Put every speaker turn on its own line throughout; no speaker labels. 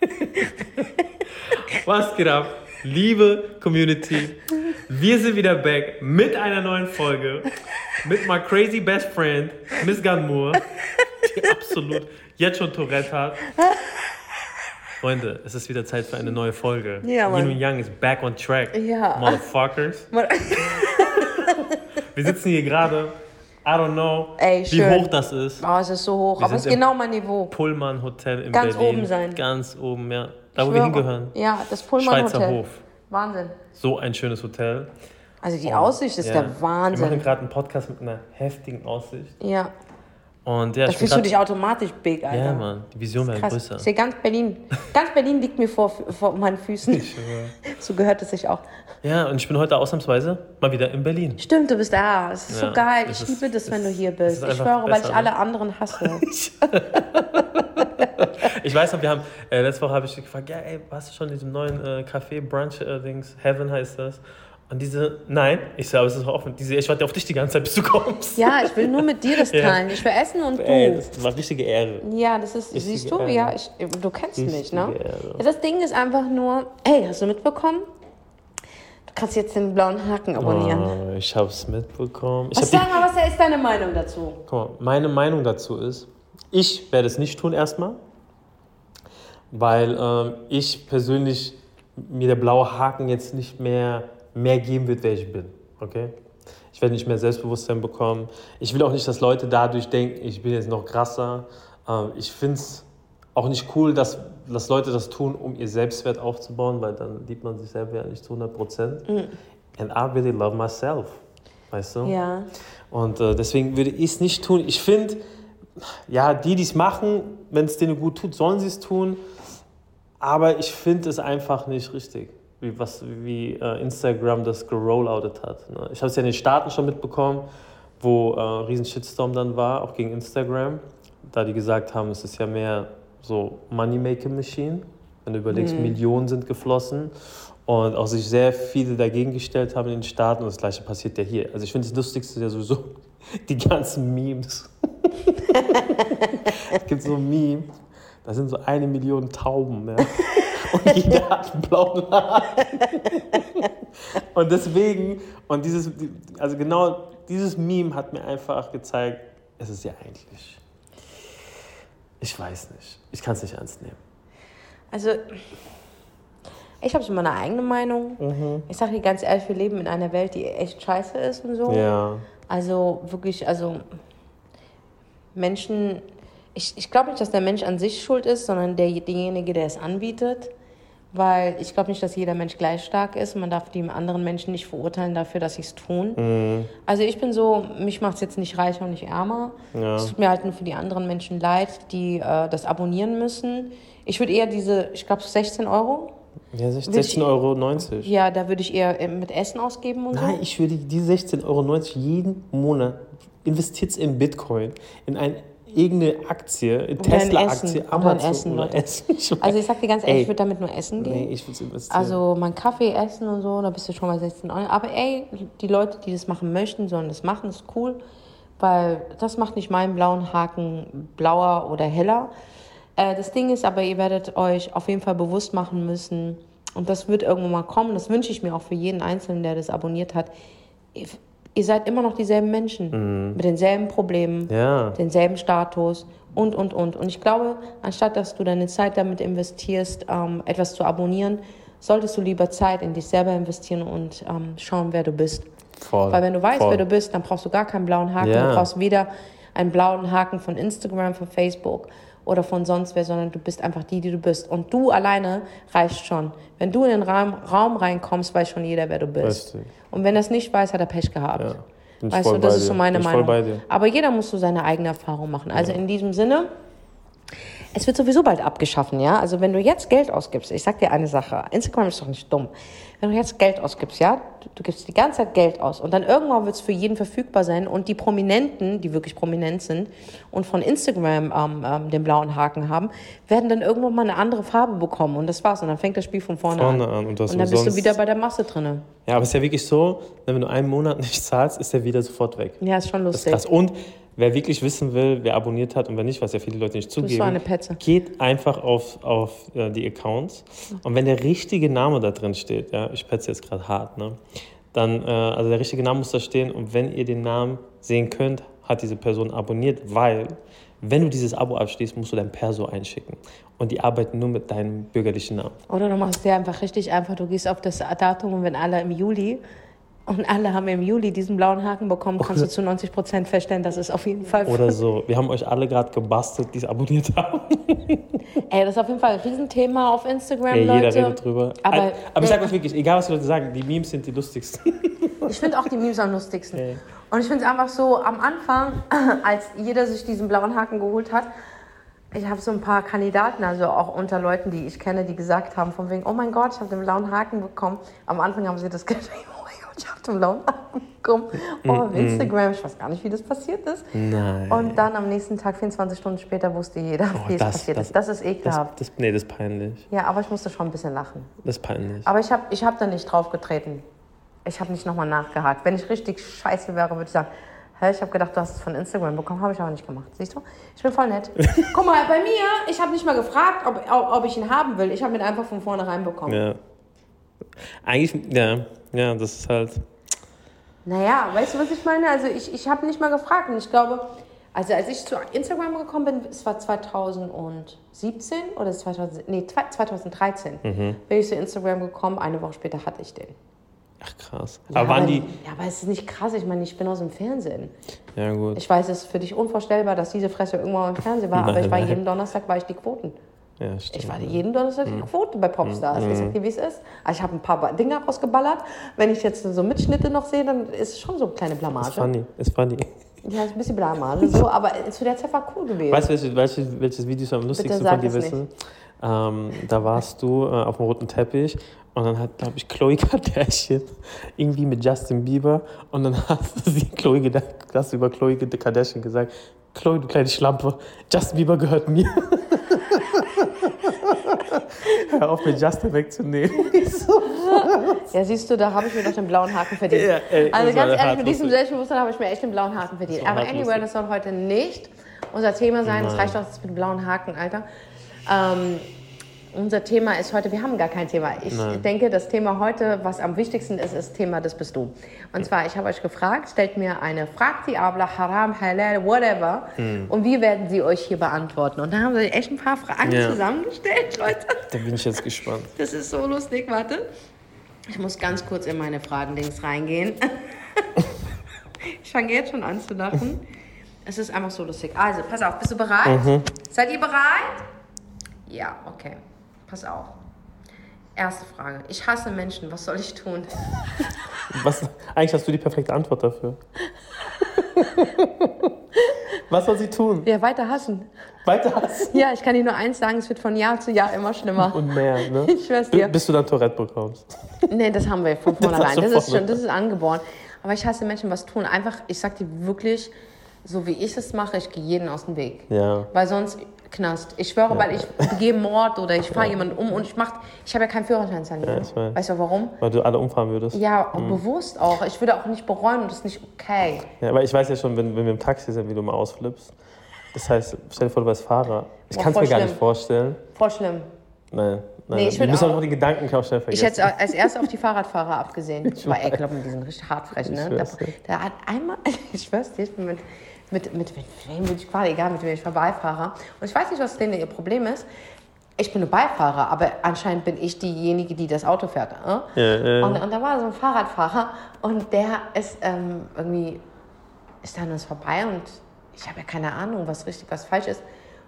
Was geht ab? Liebe Community, wir sind wieder back mit einer neuen Folge mit my crazy best friend, Miss Ganmour, die absolut jetzt schon Tourette hat. Freunde, es ist wieder Zeit für eine neue Folge.
Ja, Mann.
Yin und Yang ist back on track.
Ja.
Motherfuckers. Wir sitzen hier gerade, I don't know,
Ey,
wie
schön.
hoch das ist.
Oh, es ist so hoch,
Wir
aber es ist genau mein Niveau.
Pullman Hotel in
Ganz
Berlin.
oben sein.
Ganz oben, ja. Da, wo wir hingehören.
Ja, das Pullman
Schweizer
Hotel.
Hof.
Wahnsinn.
So ein schönes Hotel.
Also die Aussicht ist
Ja.
der
Wir machen
Wahnsinn.
gerade einen Podcast mit einer heftigen Aussicht.
Ja,
Und ja,
da fühlst du dich automatisch big, Alter.
Ja, Mann, die Vision wäre größer.
Ich sehe ganz Berlin. Ganz Berlin liegt mir vor, vor meinen Füßen. So gehört es sich auch.
Ja, und ich bin heute ausnahmsweise mal wieder in Berlin.
Stimmt, du bist da. Es ist
Ja,
so geil. Ich
ist-
liebe das, wenn du hier bist.
ist
Ich schwöre, weil
besser,
ich
ne?
alle anderen hasse.
Ich weiß noch, wir haben, äh, letzte Woche habe ich dich gefragt, ja, ey, warst du schon in diesem neuen äh, Café, Brunch-Dings, Heaven heißt das. Und diese, nein, ich sage, es ist offen. Diese, ich warte auf dich die ganze Zeit, bis du kommst.
Ja, ich will nur mit dir das
Ja.
teilen. Ich will essen und
Ey,
du.
das war eine richtige Ehre.
Ja, das ist,
Richtige
siehst du,
Ehre.
ja, ich, du kennst mich, ne?
Richtige Ehre.
Ja, das Ding ist einfach nur, hey, hast du mitbekommen? Du kannst jetzt den blauen Haken abonnieren.
Oh, ich habe es mitbekommen. Ich
Was sag mal, was ist deine Meinung dazu?
guck mal, meine Meinung dazu ist, ich werde es nicht tun erstmal, weil ähm, ich persönlich mir der blaue Haken jetzt nicht mehr mehr geben wird, wer ich bin. Okay? Ich werde nicht mehr Selbstbewusstsein bekommen. Ich will auch nicht, dass Leute dadurch denken, ich bin jetzt noch krasser. Ähm, ich finde es auch nicht cool, dass, dass Leute das tun, um ihr Selbstwert aufzubauen, weil dann liebt man sich selber ja nicht zu 100 Prozent. And I really love myself. Weißt du?
Ja.
Und äh, deswegen würde ich es nicht tun. Ich finde, ja, die, die es machen, wenn es denen gut tut, sollen sie es tun. Aber ich finde es einfach nicht richtig, wie, was, wie äh, Instagram das gerolloutet hat. Ne? Ich habe es ja in den Staaten schon mitbekommen, wo äh, ein riesen Shitstorm dann war, auch gegen Instagram. Da die gesagt haben, es ist ja mehr so Money-Making-Machine. Wenn du überlegst, Millionen sind geflossen. Und auch sich sehr viele dagegen gestellt haben in den Staaten. Und das Gleiche passiert ja hier. Also ich finde, das Lustigste ja sowieso die ganzen Memes. es gibt so ein Meme, da sind so eine Million Tauben. Ja? Und jeder hat einen blauen Haken. Und deswegen, und dieses, also genau dieses Meme hat mir einfach gezeigt, es ist ja eigentlich, ich weiß nicht, ich kann es nicht ernst nehmen.
Also, ich habe so meine eigene Meinung.
Mhm.
Ich sage dir ganz ehrlich, wir leben in einer Welt, die echt scheiße ist und so.
Ja,
Also wirklich, also Menschen, ich, ich glaube nicht, dass der Mensch an sich schuld ist, sondern der, derjenige, der es anbietet. Weil ich glaube nicht, dass jeder Mensch gleich stark ist. Man darf die anderen Menschen nicht verurteilen dafür, dass sie es tun.
Mhm.
Also ich bin so, mich macht es jetzt nicht reicher und nicht ärmer.
Ja.
Es tut mir halt nur für die anderen Menschen leid, die äh, das abonnieren müssen. Ich würde eher diese, ich glaube 16 Euro,
ja
ich-
16,90 Euro.
ja, da würde ich eher äh, mit Essen ausgeben und so.
Nein, ich würde die 16,90 Euro jeden Monat investiert in Bitcoin, in ein, irgendeine Aktie, Tesla-Aktie, Amazon
Essen,
oder. Essen. Ich
Also ich sag dir ganz ehrlich,
Ey.
ich würde damit nur essen gehen.
nee, ich würde es investieren.
Also mein Kaffee essen und so, da bist du schon bei 16 Euro. Aber ey, die Leute, die das machen möchten, sollen das machen, ist cool. Weil das macht nicht meinen blauen Haken blauer oder heller. Äh, das Ding ist aber, ihr werdet euch auf jeden Fall bewusst machen müssen, und das wird irgendwann mal kommen, das wünsche ich mir auch für jeden Einzelnen, der das abonniert hat. Ihr, seid immer noch dieselben Menschen, mit denselben Problemen,
ja.
denselben Status und, und, und. Und ich glaube, anstatt dass du deine Zeit damit investierst, ähm, etwas zu abonnieren, solltest du lieber Zeit in dich selber investieren und ähm, schauen, wer du bist.
Voll.
Weil wenn du weißt,
voll.
wer du bist, dann brauchst du gar keinen blauen Haken.
Ja.
Du brauchst weder einen blauen Haken von Instagram, von Facebook oder von sonst wer, sondern du bist einfach die, die du bist. Und du alleine reicht schon. Wenn du in den Raum, Raum reinkommst, weiß schon jeder, wer du bist.
Richtig.
Und wenn er es nicht weiß, hat er Pech gehabt.
Ja. Bin
Weißt du, das ist
dir.
so meine
Bin
Meinung. Aber jeder muss so seine eigene Erfahrung machen. Also in diesem Sinne, es wird sowieso bald abgeschaffen, ja? Also wenn du jetzt Geld ausgibst, ich sag dir eine Sache, Instagram ist doch nicht dumm. Wenn du jetzt Geld ausgibst, ja, du, gibst die ganze Zeit Geld aus und dann irgendwann wird es für jeden verfügbar sein und die Prominenten, die wirklich prominent sind und von Instagram ähm, ähm, den blauen Haken haben, werden dann irgendwann mal eine andere Farbe bekommen und das war's und dann fängt das Spiel von vorne,
Vorne
an.
an und
und dann bist du wieder bei der Masse drinne.
Ja, aber es ist ja wirklich so, wenn du einen Monat nicht zahlst, ist der wieder sofort weg.
Ja, ist schon
Das ist
lustig.
krass. Und wer wirklich wissen will, wer abonniert hat und wer nicht, was ja viele Leute nicht zugeben, geht einfach auf, auf äh, die Accounts. Und wenn der richtige Name da drin steht, ja, ich petze jetzt gerade hart, ne, dann, äh, also der richtige Name muss da stehen und wenn ihr den Namen sehen könnt, hat diese Person abonniert, weil wenn du dieses Abo abschließt, musst du dein Perso einschicken. Und die arbeiten nur mit deinem bürgerlichen Namen.
Oder du machst dir einfach richtig einfach, du gehst auf das Datum und wenn alle im Juli und alle haben im Juli diesen blauen Haken bekommen, kannst du zu 90 Prozent feststellen, dass es auf jeden Fall.
Oder so. Wir haben euch alle gerade gebastelt, die es abonniert haben.
Ey, das ist auf jeden Fall ein Riesenthema auf Instagram,
Ja, jeder
Leute.
redet drüber.
Aber,
Aber ich sag euch wirklich, egal was die Leute sagen, die Memes sind die lustigsten.
ich finde auch die Memes am lustigsten.
Ja.
Und ich finde es einfach so, am Anfang, als jeder sich diesen blauen Haken geholt hat, ich habe so ein paar Kandidaten, also auch unter Leuten, die ich kenne, die gesagt haben, von wegen, oh mein Gott, ich habe den blauen Haken bekommen. Am Anfang haben sie das geschrieben, ich habe den blauen bekommen. Oh, auf Instagram, ich weiß gar nicht, wie das passiert ist.
Nein.
Und dann am nächsten Tag, 24 Stunden später, wusste jeder, wie es
das-
passiert
das-
ist. Das ist
das,
ekelhaft.
das, nee, das ist peinlich.
ja, aber ich musste schon ein bisschen lachen.
Das ist peinlich.
Aber ich habe ich hab da nicht drauf getreten. Ich habe nicht nochmal nachgehakt. Wenn ich richtig scheiße wäre, würde ich sagen, hä, ich habe gedacht, du hast es von Instagram bekommen, habe ich aber nicht gemacht. Siehst du? Ich bin voll nett. Guck mal, bei mir, ich habe nicht mal gefragt, ob, ob ich ihn haben will. Ich habe ihn einfach von vornherein bekommen.
Ja. Eigentlich, ja, ja, das ist halt.
Naja, weißt du, was ich meine? Also ich, ich habe nicht mal gefragt und ich glaube, also als ich zu Instagram gekommen bin, es war 2017 oder 2000, nee, 2013, bin ich zu Instagram gekommen, eine Woche später hatte ich den.
Ach krass.
Ja,
aber waren
aber-
die.
Ja, aber es ist nicht krass, ich meine, ich bin aus dem Fernsehen.
Ja, gut.
Ich weiß, es ist für dich unvorstellbar, dass diese Fresse irgendwann im Fernsehen war, aber
Nein,
ich war
nein.
jeden Donnerstag war ich die Quoten.
Ja, stimmt.
Ich war jeden Donnerstag
Mhm.
die Quote bei Popstars. Ich sag dir, wie es ist. Also ich habe ein paar Dinger rausgeballert. Wenn ich jetzt so Mitschnitte noch sehe, dann ist es schon so eine kleine
ist
Blamage.
funny. Ist funny.
Ja, ist ein bisschen Blamage, so, aber zu der Zeit war cool gewesen.
Weißt du, welches, welches, welches Video ist am lustigsten von dir wissen? Ähm, da warst du äh, auf dem roten Teppich und dann hat, glaube ich, Chloe Kardashian irgendwie mit Justin Bieber und dann hast du sie Chloe gedacht, hast du über Chloe Kardashian gesagt, Chloe, du kleine Schlampe, Justin Bieber gehört mir. Hör auf, mir Justin wegzunehmen.
Ja, siehst du, da habe ich mir doch den blauen Haken verdient.
Ja, ey,
also ganz ehrlich, mit diesem. Selbstbewusstsein habe ich mir echt den blauen Haken verdient. Aber anyway,
lustig.
das soll heute nicht unser Thema sein. Das
Nein.
reicht doch jetzt mit dem blauen Haken, Alter. Ähm, unser Thema ist heute, wir haben gar kein Thema. Ich
Nein.
denke, das Thema heute, was am wichtigsten ist, ist Thema, das bist du. Und zwar, ich habe euch gefragt, stellt mir eine Fragdiabler, Haram, Halal, whatever.
Hm.
Und wie werden sie euch hier beantworten? Und da haben wir echt ein paar Fragen
Ja.
zusammengestellt, Leute.
Da bin ich jetzt gespannt.
Das ist so lustig, warte. Ich muss ganz kurz in meine Fragendings reingehen. ich fange jetzt schon an zu lachen. Es ist einfach so lustig. Also, pass auf, bist du bereit? Seid ihr bereit? Ja, okay. Pass auf. Erste Frage. Ich hasse Menschen, was soll ich tun?
Was, eigentlich hast du die perfekte Antwort dafür. Was soll sie tun?
Ja, weiter hassen.
Weiter hassen
Ja, ich kann dir nur eins sagen, es wird von Jahr zu Jahr immer schlimmer.
und mehr, ne?
Ich schwör's dir.
Bi- Bis du dann Tourette bekommst.
Nee, das haben wir von
Das
vornherein.
du
Das, ist schon, das ist angeboren. Aber ich hasse Menschen, was tun. Einfach, ich sag dir wirklich, so wie ich es mache, ich gehe jeden aus dem Weg.
Ja.
Weil sonst Knast. Ich schwöre, weil ich begehe Mord oder ich fahre jemanden um und ich mach, ich habe ja keinen Führerschein.
Ja, ich weiß.
Weißt du warum?
Weil du alle umfahren würdest.
Ja, bewusst auch. Ich würde auch nicht bereuen und das ist nicht okay.
Ja, weil ich weiß ja schon, wenn, wenn wir im Taxi sind, wie du mal ausflippst. Das heißt, stell dir vor, du wärst Fahrer. Ich kann es mir gar
schlimm.
nicht vorstellen.
Voll schlimm.
Nein, nein.
Nee, ich
wir müssen
auch-
auch noch die Gedankenkraft schnell
Ich
vergessen.
hätte als erstes auf die Fahrradfahrer abgesehen. Aber ey, glaub mir, die sind richtig hart frech, ne?
Ich dir.
der hat einmal, ich schwör's dir, ich bin mit, mit, mit, mit wem würde ich fahren, egal mit wem ich vorbeifahre. Und ich weiß nicht, was denen ihr Problem ist. Ich bin nur Beifahrer, aber anscheinend bin ich diejenige, die das Auto fährt. Äh?
Ja, ja.
Und, und da war so ein Fahrradfahrer und der ist ähm, irgendwie, ist an uns vorbei und ich habe ja keine Ahnung, was richtig, was falsch ist.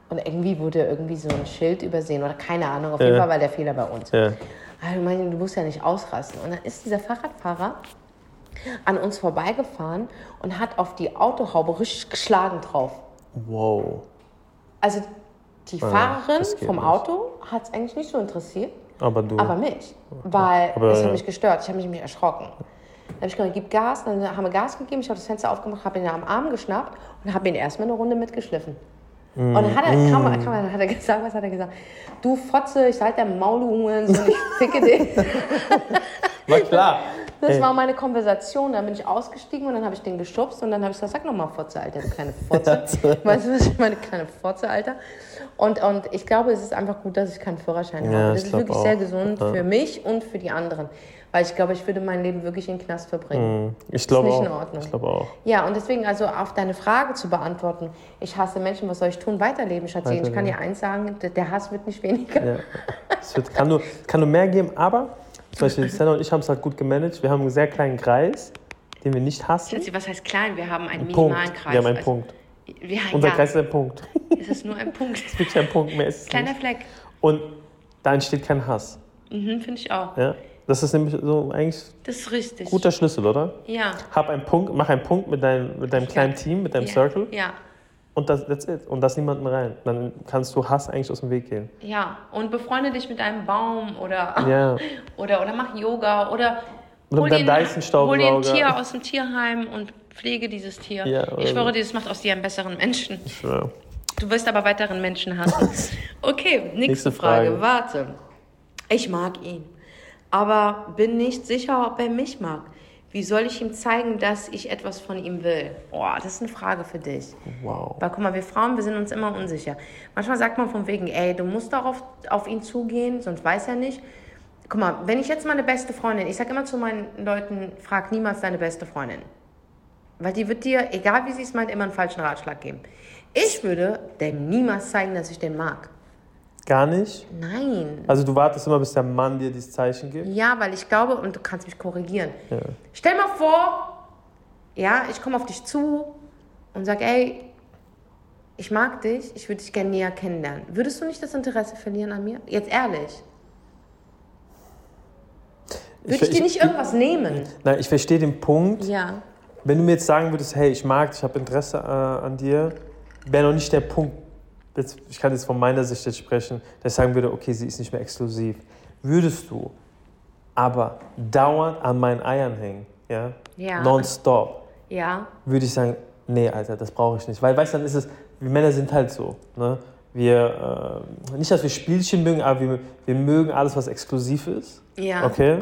Und irgendwie wurde irgendwie so ein Schild übersehen oder keine Ahnung. Auf jeden
Ja.
Fall war der Fehler bei uns.
Ja.
Also, ich meine, du musst ja nicht ausrasten. Und dann ist dieser Fahrradfahrer an uns vorbeigefahren und hat auf die Autohaube richtig geschlagen drauf.
Wow.
Also die
Ah,
Fahrerin vom
nicht.
Auto hat es eigentlich nicht so interessiert,
Aber du.
aber mich. Weil
Aber,
es hat
ja.
mich gestört. Ich habe mich nämlich erschrocken. Dann habe ich gesagt, gib Gas. Dann haben wir Gas gegeben. Ich habe das Fenster aufgemacht, habe ihn am Arm geschnappt und habe ihn erstmal eine Runde mitgeschliffen. Und dann hat er,
Mm.
kam, kam, hat er gesagt, was hat er gesagt? Du Fotze, ich halte dein Maul, Hurensohn, ich ficke dich.
War klar.
Das
Ey.
war meine Konversation. Dann bin ich ausgestiegen und dann habe ich den geschubst und dann habe ich gesagt, sag nochmal Fotze, Alter, du kleine Fotze. weißt du, was ich meine? Kleine Fotze, Alter. Und, und ich glaube, es ist einfach gut, dass ich keinen Führerschein
Ja,
habe. Das ist wirklich
auch.
sehr gesund
Ja.
für mich und für die anderen. Weil ich glaube, ich würde mein Leben wirklich in den Knast verbringen.
Hm, Ich glaube
nicht
auch.
in Ordnung.
Ich glaube auch.
Ja, und deswegen, also auf deine Frage zu beantworten, ich hasse Menschen, was soll ich tun? Weiterleben, Schatzchen. Ich kann dir eins sagen, der- der Hass wird nicht weniger.
Ja. Es wird, kann, nur, kann nur mehr geben, aber zum Beispiel Senna und ich haben es halt gut gemanagt. Wir haben einen sehr kleinen Kreis, den wir nicht hassen.
Schatzi, was heißt klein? Wir haben einen
Punkt.
minimalen Kreis.
Wir haben einen
Also,
Punkt.
Wir,
Unser
ja,
Kreis ist ein Punkt.
es ist nur ein Punkt.
Wirklich ein Punkt, mehr ist es
Kleiner
nicht.
Fleck.
Und da entsteht kein Hass.
Mhm, Finde ich auch.
Ja? Das ist nämlich so eigentlich
Das ist richtig.
guter Schlüssel, oder?
Ja.
Hab einen Punkt, mach einen Punkt mit deinem, mit deinem kleinen Team, mit deinem
ja.
Circle
Ja.
Und das, that's it. Und lass niemanden rein. Dann kannst du Hass eigentlich aus dem Weg gehen.
Ja. Und befreunde dich mit einem Baum oder,
Ja.
oder, oder mach Yoga oder
Oder
ein-
Dyson-Staubsauger.
hol dir ein Tier aus dem Tierheim und pflege dieses Tier.
Oder
ich schwöre dir, das macht aus dir einen besseren Menschen.
Ich schwöre.
Du wirst aber weiteren Menschen hassen. Okay, nächste,
Nächste
Frage.
Frage.
Warte. Ich mag ihn, aber bin nicht sicher, ob er mich mag. Wie soll ich ihm zeigen, dass ich etwas von ihm will? Boah, das ist eine Frage für dich.
Wow.
Weil guck mal, wir Frauen, wir sind uns immer unsicher. Manchmal sagt man von wegen, ey, du musst darauf auf ihn zugehen, sonst weiß er nicht. Guck mal, wenn ich jetzt meine beste Freundin, ich sage immer zu meinen Leuten, frag niemals deine beste Freundin. Weil die wird dir, egal wie sie es meint, immer einen falschen Ratschlag geben. Ich würde dem niemals zeigen, dass ich den mag.
Gar nicht?
Nein.
Also du wartest immer, bis der Mann dir dieses Zeichen gibt?
Ja, weil ich glaube, und du kannst mich korrigieren.
Ja.
Stell mal vor, ja, ich komme auf dich zu und sag, ey, ich mag dich, ich würde dich gerne näher kennenlernen. Würdest du nicht das Interesse verlieren an mir? Jetzt ehrlich. Würde ich, dir nicht irgendwas nehmen?
Nein, ich verstehe den Punkt.
Ja.
Wenn du mir jetzt sagen würdest, hey, ich mag dich, ich habe Interesse äh, an dir, wäre noch nicht der Punkt, jetzt, ich kann jetzt von meiner Sicht jetzt sprechen, dass ich sagen würde, okay, sie ist nicht mehr exklusiv. Würdest du aber dauernd an meinen Eiern hängen, ja,
Ja.
nonstop,
Ja.
würde ich sagen, nee, Alter, das brauche ich nicht. Weil, weißt du, dann ist es, wir Männer sind halt so, ne? Wir, äh, nicht, dass wir Spielchen mögen, aber wir, wir mögen alles, was exklusiv ist.
Ja.
Okay?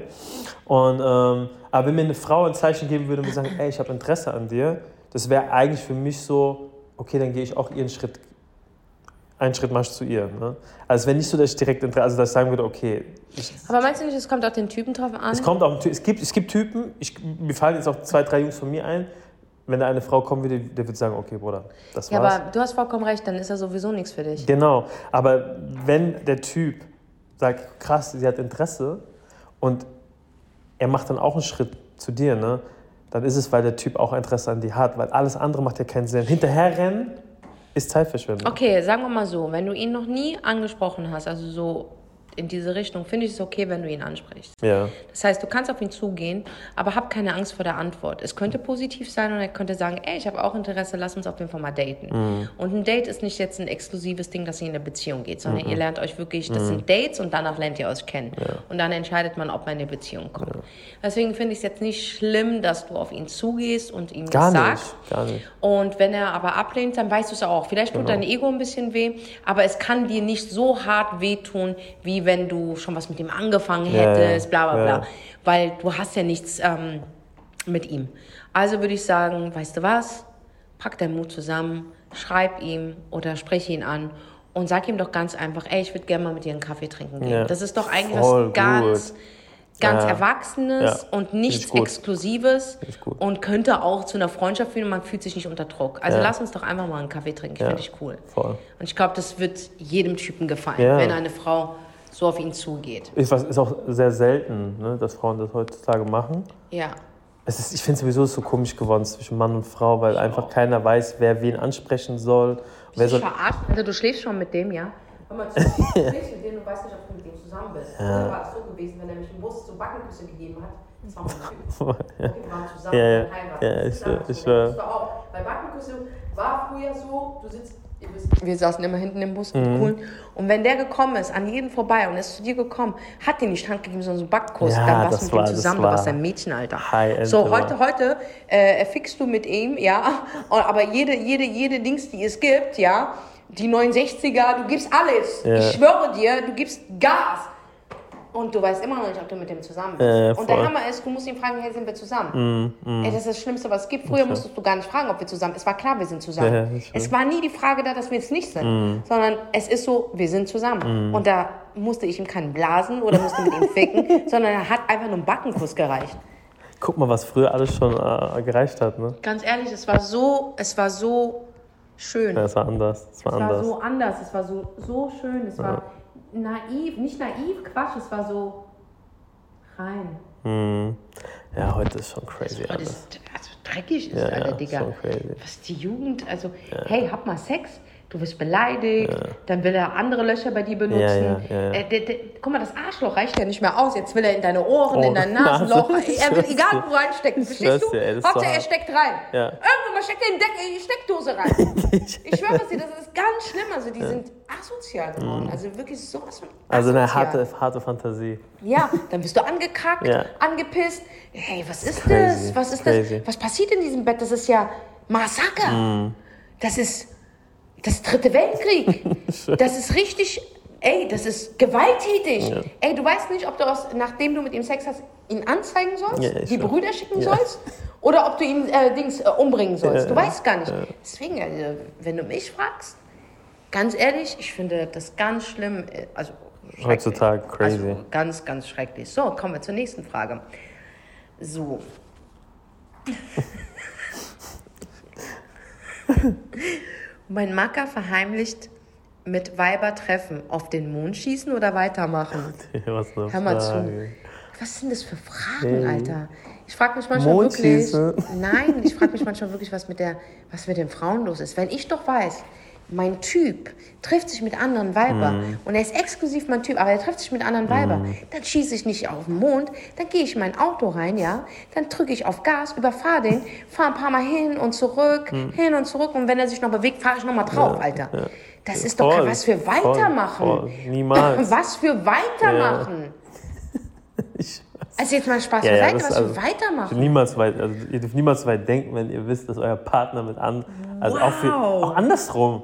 Und, ähm, aber wenn mir eine Frau ein Zeichen geben würde und sagen, ey, ich habe Interesse an dir, das wäre eigentlich für mich so, okay, dann gehe ich auch ihren Schritt, einen Schritt mach ich zu ihr. Ne? Also wäre nicht so, dass ich direkt Interesse, also dass ich sagen würde, okay, ich,
Aber meinst du nicht, es kommt auf den Typen drauf an?
es kommt auch, es gibt, es gibt Typen, ich, mir fallen jetzt auch zwei, drei Jungs von mir ein, wenn da eine Frau kommen würde, der würde sagen, okay, Bruder, das
ja,
war's.
aber du hast vollkommen recht, dann ist er sowieso nichts für dich.
Genau, aber wenn der Typ sagt, krass, sie hat Interesse und er macht dann auch einen Schritt zu dir, ne, dann ist es, weil der Typ auch Interesse an dir hat, weil alles andere macht ja keinen Sinn. Hinterherrennen ist Zeitverschwendung.
Okay, sagen wir mal so, wenn du ihn noch nie angesprochen hast, also so in diese Richtung, finde ich es okay, wenn du ihn ansprichst.
Ja,
Das heißt, du kannst auf ihn zugehen, aber hab keine Angst vor der Antwort. Es könnte positiv sein und er könnte sagen, ey, ich habe auch Interesse, lass uns auf jeden Fall mal daten.
Mhm.
Und ein Date ist nicht jetzt ein exklusives Ding, dass ihr in eine Beziehung geht, sondern
Mhm.
ihr lernt euch wirklich, das sind Dates und danach lernt ihr euch kennen. Und dann entscheidet man, ob man in eine Beziehung kommt. Deswegen finde ich es jetzt nicht schlimm, dass du auf ihn zugehst und ihm
gar
das
nicht,
sagst.
gar nicht.
Und wenn er aber ablehnt, dann weißt du es auch. Vielleicht tut
Genau.
dein Ego ein bisschen weh, aber es kann dir nicht so hart wehtun, wie wenn du schon was mit ihm angefangen
Ja, ja.
hättest, bla bla bla.
Ja.
Weil du hast ja nichts ähm, mit ihm. Also würde ich sagen, weißt du was? Pack deinen Mut zusammen, schreib ihm oder spreche ihn an und sag ihm doch ganz einfach, ey, ich würde gerne mal mit dir einen Kaffee trinken gehen.
Ja.
Das ist doch eigentlich
Voll
was ganz,
gut.
ganz
Ja.
Erwachsenes
Ja.
und nichts
ich.
Exklusives
ich
und könnte auch zu einer Freundschaft führen und man fühlt sich nicht unter Druck. Also lass uns doch einfach mal einen Kaffee trinken,
Ja.
finde ich cool.
Voll.
Und ich glaube, das wird jedem Typen gefallen, wenn eine Frau so auf ihn zugeht.
Ist, was, ist auch sehr selten, ne, dass Frauen das heutzutage machen.
Ja.
Es ist, ich finde sowieso ist so komisch geworden zwischen Mann und Frau, weil einfach keiner weiß, wer wen ansprechen soll. Wer soll
verarscht? Also du schläfst schon mit dem, ja? Hör mal zu, du schläfst mit dem, du weißt nicht, ob du mit dem zusammen bist. Früher war es so gewesen, wenn er mich im Bus zu Backenküsse gegeben hat, das war mein Typ.
ja.
Wir waren zusammen,
Ja, ja.
heiraten.
Ja,
Das
ich- ich.
Das war auch, bei Backenküsse war früher so, du sitzt, ihr wisst, wir saßen immer hinten im Bus,
Mhm.
cool. Und wenn der gekommen ist, an jeden vorbei und ist zu dir gekommen, hat dir nicht Hand gegeben, sondern so einen Backkuss,
Ja,
dann warst du mit
war-
ihm zusammen, du
war
warst ein Mädchen, Alter.
High-End
so, heute, heute äh, fickst du mit ihm, ja, aber jede, jede, jede Dings, die es gibt, ja, die 69er, du gibst alles.
Ja.
Ich schwöre dir, du gibst Gas. Und du weißt immer noch nicht, ob du mit dem zusammen bist.
Äh,
und der. Hammer ist, du musst ihn fragen, hey, sind wir zusammen? Ey, das ist das Schlimmste, was es gibt. Früher musstest du gar nicht fragen, ob wir zusammen Es war klar, wir sind zusammen.
Ja,
es war nie die Frage da, dass wir es nicht sind. Sondern es ist so, wir sind zusammen. Und da musste ich ihm keinen blasen oder musste mit ihm ficken, sondern er hat einfach nur einen Backenkuss gereicht.
Guck mal, was früher alles schon äh, gereicht hat, ne?
Ganz ehrlich, es war so, es war so schön.
Ja, es war anders. Es war
Es war
anders.
so anders, es war so, so schön, es war naiv, nicht naiv, Quatsch, es war so rein.
Hm. Ja, heute ist schon crazy
Weil
alles.
das also dreckig ist,
Ja,
Alter,
ja,
Digga.
schon crazy.
Was die Jugend, also, hey, hab mal Sex, du wirst beleidigt, dann will er andere Löcher bei dir benutzen.
Ja, ja, ja, ja.
Äh, der, der, guck mal, das Arschloch reicht ja nicht mehr aus, jetzt will er in deine Ohren,
Oh,
in dein Nasenloch,
Nase.
er will egal wo reinstecken, verstehst du?
ey, so
Hauptsache, er steckt rein.
Ja.
Irgendwann mal steckt er in, Deck, in die Steckdose rein. Ich schwöre dir, das ist ganz schlimm, also die sind asozial geworden, also wirklich sowas von
Mhm. Also eine
asozial.
harte, harte Fantasie.
Ja, dann bist du angekackt,
Ja.
angepisst. Hey, was ist
Crazy,
das? Was ist
crazy.
das? Was passiert in diesem Bett? Das ist ja Massaker.
Mhm.
Das ist das dritte Weltkrieg. das ist richtig, ey, das ist gewalttätig.
Ja.
Ey, du weißt nicht, ob du aus, nachdem du mit ihm Sex hast, ihn anzeigen sollst,
Ja,
die
weiß.
Brüder schicken sollst oder ob du ihn äh, Dings äh, umbringen sollst. Du weißt gar nicht. Deswegen, also, wenn du mich fragst, ganz ehrlich, ich finde das ganz schlimm. äh, Also.
Heutzutage crazy.
Also ganz, ganz schrecklich. So, kommen wir zur nächsten Frage. So. mein Macker verheimlicht mit Weiber treffen, auf den Mond schießen oder weitermachen?
Was
Hör mal zu.
Frage.
Was sind das für Fragen,
Hey.
Alter? Ich frage mich manchmal wirklich.
Mondschießen.
Nein, ich frage mich manchmal wirklich, was mit, der, was mit den Frauen los ist. Wenn ich doch weiß, mein Typ trifft sich mit anderen Weibern
Mhm.
und er ist exklusiv mein Typ, aber er trifft sich mit anderen Weibern, dann schieße ich nicht auf den Mond, dann gehe ich in mein Auto rein, ja, dann drücke ich auf Gas, überfahre den, fahre ein paar Mal hin und zurück, hin und zurück und wenn er sich noch bewegt, fahre ich noch mal drauf, Alter. Das ist doch
Voll,
was für
voll,
Weitermachen.
voll. Niemals.
Was für Weitermachen.
Ich,
Also jetzt mal Spaß
Ja, ja,
was
also-
für Weitermachen.
niemals weit, also ihr dürft niemals weit denken, wenn ihr wisst, dass euer Partner mit an, also auch, für,
Wow.
auch andersrum.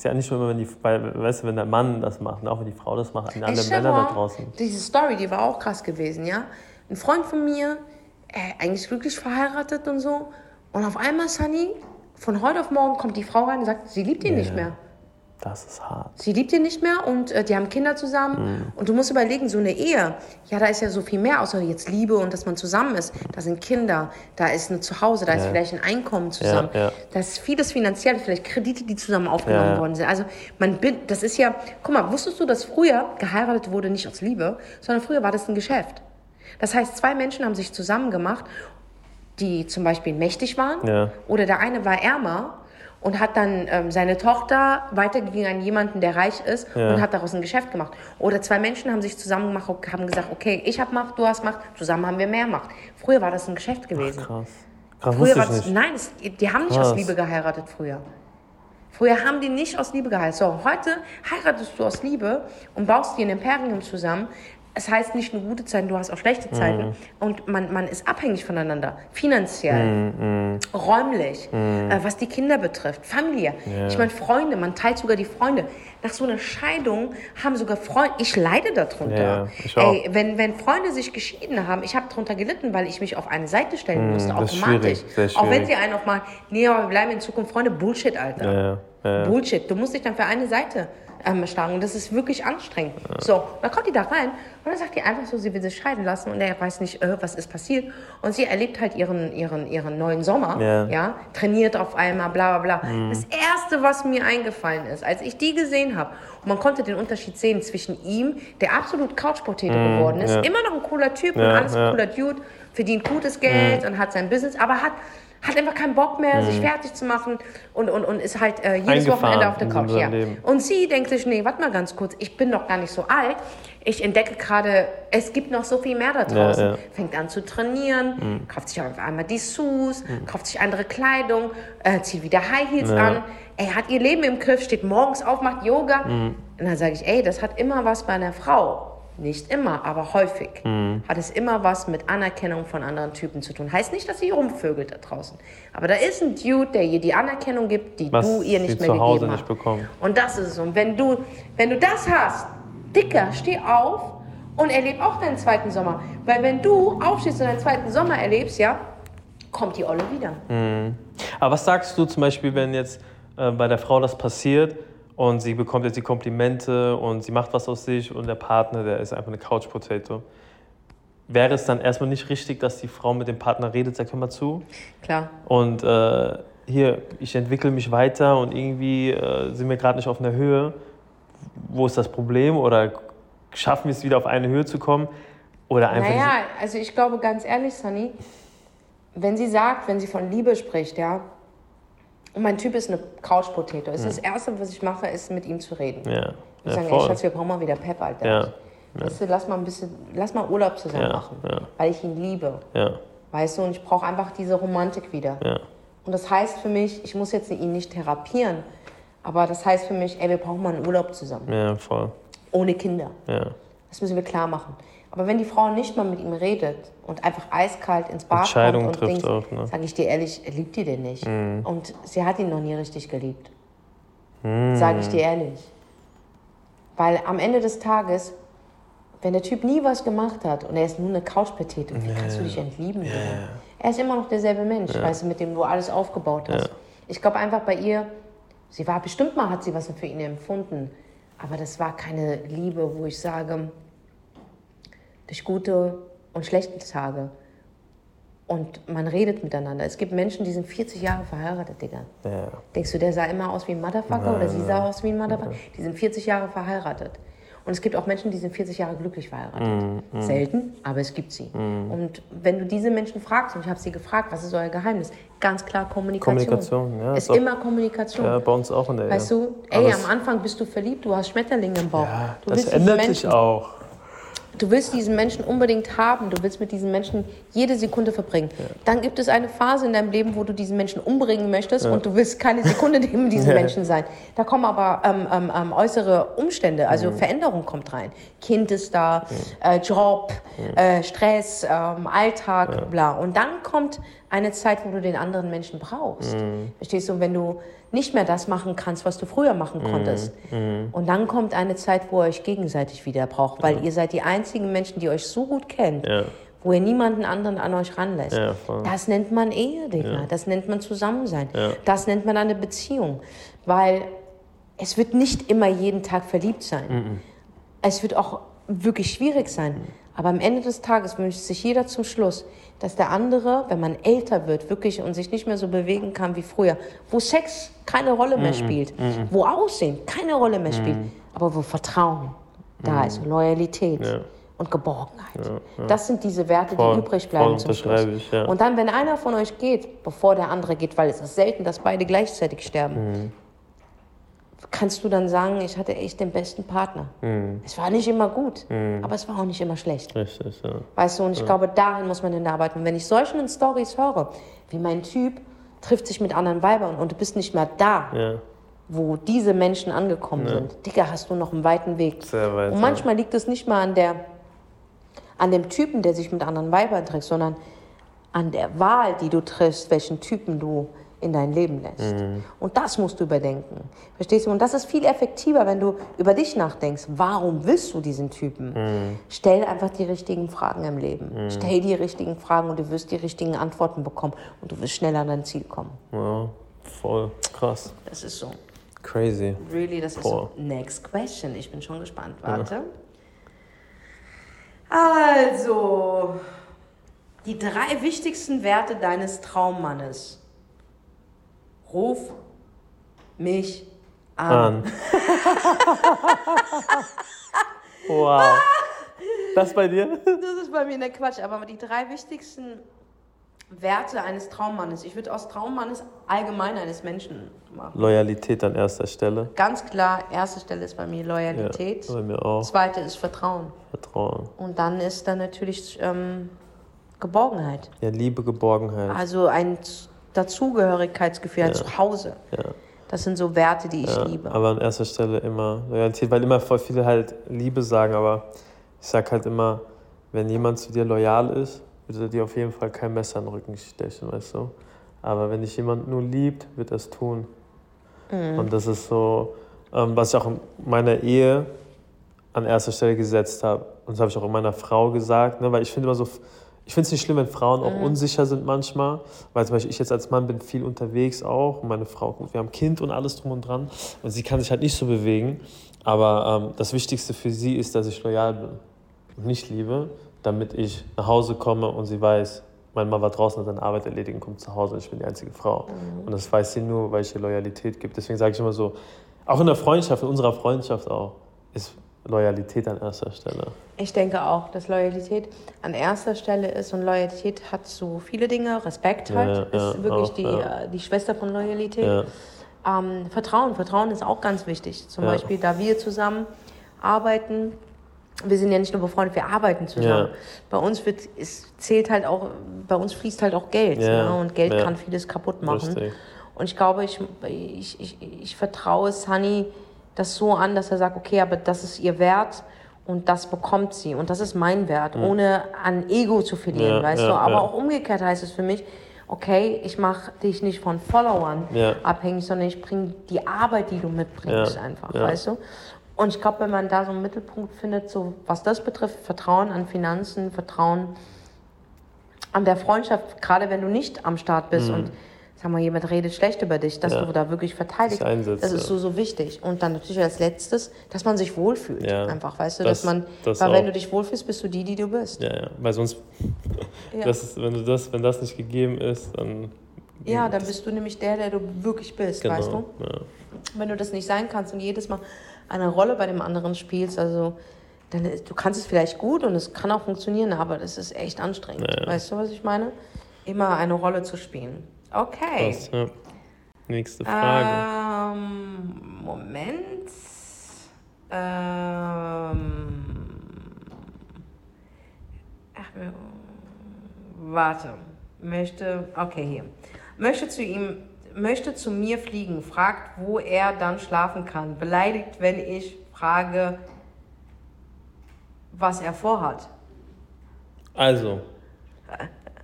Ist ja nicht nur immer, wenn die, weil, weißt du, wenn der Mann das macht, ne, auch wenn die Frau das macht, an
stell
Männer da draußen.
Diese Story, die war auch krass gewesen, ja. Ein Freund von mir, äh, eigentlich glücklich verheiratet und so. Und auf einmal, Sunny, von heute auf morgen kommt die Frau rein und sagt, sie liebt ihn
Ja.
nicht mehr.
Das ist hart.
Sie liebt ihn nicht mehr und äh, die haben Kinder zusammen. Und du musst überlegen, so eine Ehe, ja, da ist ja so viel mehr, außer jetzt Liebe und dass man zusammen ist. Da sind Kinder, da ist ein Zuhause, da ist
Ja.
vielleicht ein Einkommen zusammen.
Ja, ja.
Da ist vieles finanziell, vielleicht Kredite, die zusammen aufgenommen worden sind. Also man bin, das ist ja, guck mal, wusstest du, dass früher geheiratet wurde nicht aus Liebe, sondern früher war das ein Geschäft. Das heißt, zwei Menschen haben sich zusammen gemacht, die zum Beispiel mächtig waren oder der eine war ärmer und hat dann ähm, seine Tochter weitergegeben an jemanden, der reich ist
Ja.
und hat daraus ein Geschäft gemacht. Oder zwei Menschen haben sich zusammen gemacht und haben gesagt, okay, ich habe Macht, du hast Macht, zusammen haben wir mehr Macht. Früher war das ein Geschäft gewesen.
Krass. Krass,
Früher war das, nein, es, die haben nicht
Krass.
aus Liebe geheiratet früher. Früher haben die nicht aus Liebe geheiratet. So, heute heiratest du aus Liebe und baust dir ein Imperium zusammen. Es heißt nicht nur gute Zeiten, du hast auch schlechte
Mhm.
Zeiten. Und man, man ist abhängig voneinander. Finanziell,
Mhm,
räumlich, äh, was die Kinder betrifft, Familie. Ich meine, Freunde, man teilt sogar die Freunde. Nach so einer Scheidung haben sogar Freunde, ich leide darunter.
Auch.
Ey, wenn, wenn Freunde sich geschieden haben, ich habe darunter gelitten, weil ich mich auf eine Seite stellen musste,
das ist
automatisch.
schwierig, sehr
Auch wenn
schwierig.
sie einen auch mal, nee, aber wir bleiben in Zukunft Freunde, Bullshit, Alter.
Ja.
Bullshit. Du musst dich dann für eine Seite ähm, schlagen und das ist wirklich anstrengend. So, dann kommt die da rein und dann sagt die einfach so, sie will sich scheiden lassen und er weiß nicht, äh, was ist passiert. Und sie erlebt halt ihren, ihren, ihren neuen Sommer,
Ja. Mhm.
ja, trainiert auf einmal, bla bla bla. Das Erste, was mir eingefallen ist, als ich die gesehen habe, und man konnte den Unterschied sehen zwischen ihm, der absolut Couchpotato geworden ist,
Mhm, ja.
immer noch ein cooler Typ und
Ja,
alles
ja. Mhm.
cooler Dude, verdient gutes Geld und hat sein Business, aber hat hat einfach keinen Bock mehr, sich fertig zu machen und, und, und ist halt äh, jedes
Mhm. Eingefahren
Wochenende auf der Couch. Ja.
Leben.
Und sie denkt sich, nee, warte mal ganz kurz, ich bin noch gar nicht so alt. Ich entdecke gerade, es gibt noch so viel mehr da draußen.
Ja, ja.
Fängt an zu trainieren, kauft sich auf einmal die Sus, kauft sich andere Kleidung, äh, zieht wieder High Heels an. Ey, hat ihr Leben im Griff, steht morgens auf, macht Yoga. Und dann sage ich, ey, das hat immer was bei einer Frau. Nicht immer, aber häufig hat es immer was mit Anerkennung von anderen Typen zu tun. Heißt nicht, dass sie rumvögelt da draußen. Aber da ist ein Dude, der ihr die Anerkennung gibt, die
Was
du ihr nicht mehr
zu Hause
gegeben
nicht
hast.
bekommt.
Und das ist es. Und wenn du, wenn du das hast, Dicker, steh auf Und erleb auch deinen zweiten Sommer. Weil wenn du aufstehst und deinen zweiten Sommer erlebst, ja, kommt die Olle wieder.
Mhm. Aber was sagst du zum Beispiel, wenn jetzt äh, bei der Frau das passiert und sie bekommt jetzt die Komplimente und sie macht was aus sich und der Partner, der ist einfach eine Couch Potato? Wäre es dann erstmal nicht richtig, dass die Frau mit dem Partner redet, sagt, hör mal zu?
Klar.
Und äh, hier, ich entwickle mich weiter und irgendwie äh, sind wir gerade nicht auf einer Höhe. Wo ist das Problem? Oder schaffen wir es wieder auf eine Höhe zu kommen? Oder einfach.
Naja, also ich glaube ganz ehrlich, Sunny, wenn sie sagt, wenn sie von Liebe spricht, ja, und mein Typ ist eine Couch-Potato, ist das Erste, was ich mache, ist mit ihm zu reden.
ja,
Ich
ja,
sage, ey. Schatz, wir brauchen mal wieder Pep, Alter.
Ja,
Weißt du, lass mal ein bisschen, lass mal Urlaub zusammen
Ja,
machen,
ja.
weil ich ihn liebe.
ja,
Weißt du, und ich brauche einfach diese Romantik wieder.
ja,
Und das heißt für mich, ich muss jetzt ihn nicht therapieren, aber das heißt für mich, ey, wir brauchen mal einen Urlaub zusammen,
ja, voll.
ohne Kinder.
Ja.
Das müssen wir klar machen. Aber wenn die Frau nicht mal mit ihm redet und einfach eiskalt ins Bad
Entscheidungen
kommt und
trifft auch, ne?
sage ich dir ehrlich, liebt die den nicht.
Mhm.
Und sie hat ihn noch nie richtig geliebt.
Mhm.
Sage ich dir ehrlich. Weil am Ende des Tages, wenn der Typ nie was gemacht hat und er ist nur eine Couchpetete, wie kannst du dich entlieben? Digga? Er ist immer noch derselbe Mensch, weißt du, mit dem du alles aufgebaut hast.
Ja.
Ich glaube einfach bei ihr, sie war bestimmt mal, hat sie was für ihn empfunden. Aber das war keine Liebe, wo ich sage, durch gute und schlechte Tage. Und man redet miteinander. Es gibt Menschen, die sind 40 Jahre verheiratet, Digga.
Ja.
Denkst du, der sah immer aus wie ein Motherfucker oder sie sah aus wie ein Motherfucker? Die sind 40 Jahre verheiratet. Und es gibt auch Menschen, die sind 40 Jahre glücklich verheiratet. Selten, aber es gibt sie. Und wenn du diese Menschen fragst, und ich habe sie gefragt, was ist euer Geheimnis? Ganz klar Kommunikation.
Kommunikation, ja,
Es
ist
ist
auch-
immer Kommunikation.
ja, bei uns auch in der Ehe.
Weißt du,
Aber
ey,
es-
am Anfang bist du verliebt, du hast Schmetterlinge im Bauch.
Ja, das ändert sich auch.
Du willst diesen Menschen unbedingt haben, du willst mit diesen Menschen jede Sekunde verbringen. Dann gibt es eine Phase in deinem Leben, wo du diesen Menschen umbringen möchtest und du willst keine Sekunde neben diesen
Ja.
Menschen sein. Da kommen aber ähm, ähm, ähm, äußere Umstände,
Mhm.
also Veränderung kommt rein. Kind ist da, äh, Job, äh, Stress, ähm, Alltag, bla. Und dann kommt eine Zeit, wo du den anderen Menschen brauchst.
Mhm.
Verstehst du? Und wenn du nicht mehr das machen kannst, was du früher machen konntest.
Mhm.
Und dann kommt eine Zeit, wo ihr euch gegenseitig wieder braucht, weil ihr seid die einzigen Menschen, die euch so gut kennt,
Ja.
wo ihr niemanden anderen an euch ranlässt.
Ja,
das nennt man Ehe, Digga. Das nennt man Zusammensein.
Ja.
Das nennt man eine Beziehung. Weil es wird nicht immer jeden Tag verliebt sein. Es wird auch wirklich schwierig sein. Aber am Ende des Tages wünscht sich jeder zum Schluss, dass der andere, wenn man älter wird, wirklich und sich nicht mehr so bewegen kann wie früher, wo Sex keine Rolle mehr spielt, wo Aussehen keine Rolle mehr spielt, aber wo Vertrauen da ist, Loyalität
Ja.
und Geborgenheit. Das sind diese Werte,
Voll,
die übrig bleiben zum Schluss.
ich, ja.
Und dann, wenn einer von euch geht, bevor der andere geht, weil es ist selten, dass beide gleichzeitig sterben,
Mhm.
Kannst du dann sagen, ich hatte echt den besten Partner.
Mhm.
Es war nicht immer gut, aber es war auch nicht immer schlecht.
Richtig, ja.
Weißt du, und ich glaube, dahin muss man hinarbeiten. Und wenn ich solchen Stories höre, wie mein Typ trifft sich mit anderen Weibern und du bist nicht mehr da,
Ja,
wo diese Menschen angekommen sind, Digga, hast du noch einen weiten Weg.
sehr weit.
Und manchmal liegt es nicht mal an, der, an dem Typen, der sich mit anderen Weibern trifft, sondern an der Wahl, die du triffst, welchen Typen du in dein Leben lässt.
Mhm.
Und das musst du überdenken. Verstehst du? Und das ist viel effektiver, wenn du über dich nachdenkst. Warum willst du diesen Typen?
Mhm.
Stell einfach die richtigen Fragen im Leben. Stell die richtigen Fragen und du wirst die richtigen Antworten bekommen. Und du wirst schneller an dein Ziel kommen.
ja. Voll krass.
Das ist so.
Crazy.
Really, das ist
Boah.
so. Next question. Ich bin schon gespannt. Warte. Also, die drei wichtigsten Werte deines Traummannes. Ruf mich an.
An. wow. Das bei dir?
Das ist bei mir der Quatsch, aber die drei wichtigsten Werte eines Traummannes. Ich würde aus Traummannes allgemein eines Menschen machen.
Loyalität an erster Stelle.
Ganz klar, erste Stelle ist bei mir Loyalität.
Ja, bei mir auch.
Zweite ist Vertrauen.
Vertrauen.
Und dann ist da natürlich ähm, Geborgenheit.
Ja, Liebe, Geborgenheit.
Also ein Dazugehörigkeitsgefühl, ein Zuhause.
Ja.
Das sind so Werte, die ich
Ja,
liebe.
aber an erster Stelle immer Loyalität, weil immer voll viele halt Liebe sagen, aber ich sag halt immer, wenn jemand zu dir loyal ist, wird er dir auf jeden Fall kein Messer in den Rücken stechen, weißt du? Aber wenn dich jemand nur liebt, wird er es tun.
Mhm.
Und das ist so, ähm, was ich auch in meiner Ehe an erster Stelle gesetzt habe. Und das habe ich auch meiner Frau gesagt, ne? weil ich finde immer so, ich finde es nicht schlimm, wenn Frauen auch mhm. unsicher sind manchmal, weil zum Beispiel ich jetzt als Mann bin viel unterwegs auch und meine Frau, gut, wir haben Kind und alles drum und dran und sie kann sich halt nicht so bewegen, aber ähm, das Wichtigste für sie ist, dass ich loyal bin und nicht liebe, damit ich nach Hause komme und sie weiß, mein Mann war draußen, hat seine Arbeit erledigen, kommt zu Hause und ich bin die einzige Frau. Mhm. Und das weiß sie nur, weil ich ihr Loyalität gebe. Deswegen sage ich immer so, auch in der Freundschaft, in unserer Freundschaft auch, ist Loyalität an erster Stelle.
Ich denke auch, dass Loyalität an erster Stelle ist und Loyalität hat so viele Dinge. Respekt halt ja, ist ja, wirklich auch, die, ja. Äh, die Schwester von Loyalität. Ähm, Vertrauen, Vertrauen ist auch ganz wichtig. Zum Beispiel, da wir zusammen arbeiten, wir sind ja nicht nur befreundet, wir arbeiten zusammen. Bei uns wird, es zählt halt auch, bei uns fließt halt auch Geld. Ja. Ne? Und Geld kann vieles kaputt machen. Richtig. Und ich glaube, ich, ich, ich, ich vertraue Sunny das so an, dass er sagt, okay, aber das ist ihr Wert und das bekommt sie und das ist mein Wert, mhm. ohne an Ego zu verlieren, weißt du. Aber auch umgekehrt heißt es für mich, okay, ich mache dich nicht von Followern abhängig, sondern ich bringe die Arbeit, die du mitbringst, einfach, weißt du. Und ich glaube, wenn man da so einen Mittelpunkt findet, so was das betrifft, Vertrauen an Finanzen, Vertrauen an der Freundschaft, gerade wenn du nicht am Start bist mhm. und sag mal, jemand redet schlecht über dich, dass ja. du da wirklich verteidigst, das, das ist so, so wichtig. Und dann natürlich als letztes, dass man sich wohlfühlt. Ja. Einfach, weißt du, das, dass man, das weil auch. wenn du dich wohlfühlst, bist du die, die du bist.
Ja, ja, weil sonst, ist, wenn, du das, wenn das nicht gegeben ist, dann...
Ja, dann bist du nämlich der, der du wirklich bist, genau. weißt du? Wenn du das nicht sein kannst und jedes Mal eine Rolle bei dem anderen spielst, also dann, du kannst es vielleicht gut und es kann auch funktionieren, aber das ist echt anstrengend. Weißt du, was ich meine? Immer eine Rolle zu spielen. Okay. Krass, ja.
Nächste Frage.
Ähm, Moment. Ähm, ach, warte. Möchte. Okay, hier. Möchte zu ihm möchte zu mir fliegen, fragt, wo er dann schlafen kann, beleidigt, wenn ich frage, was er vorhat.
Also,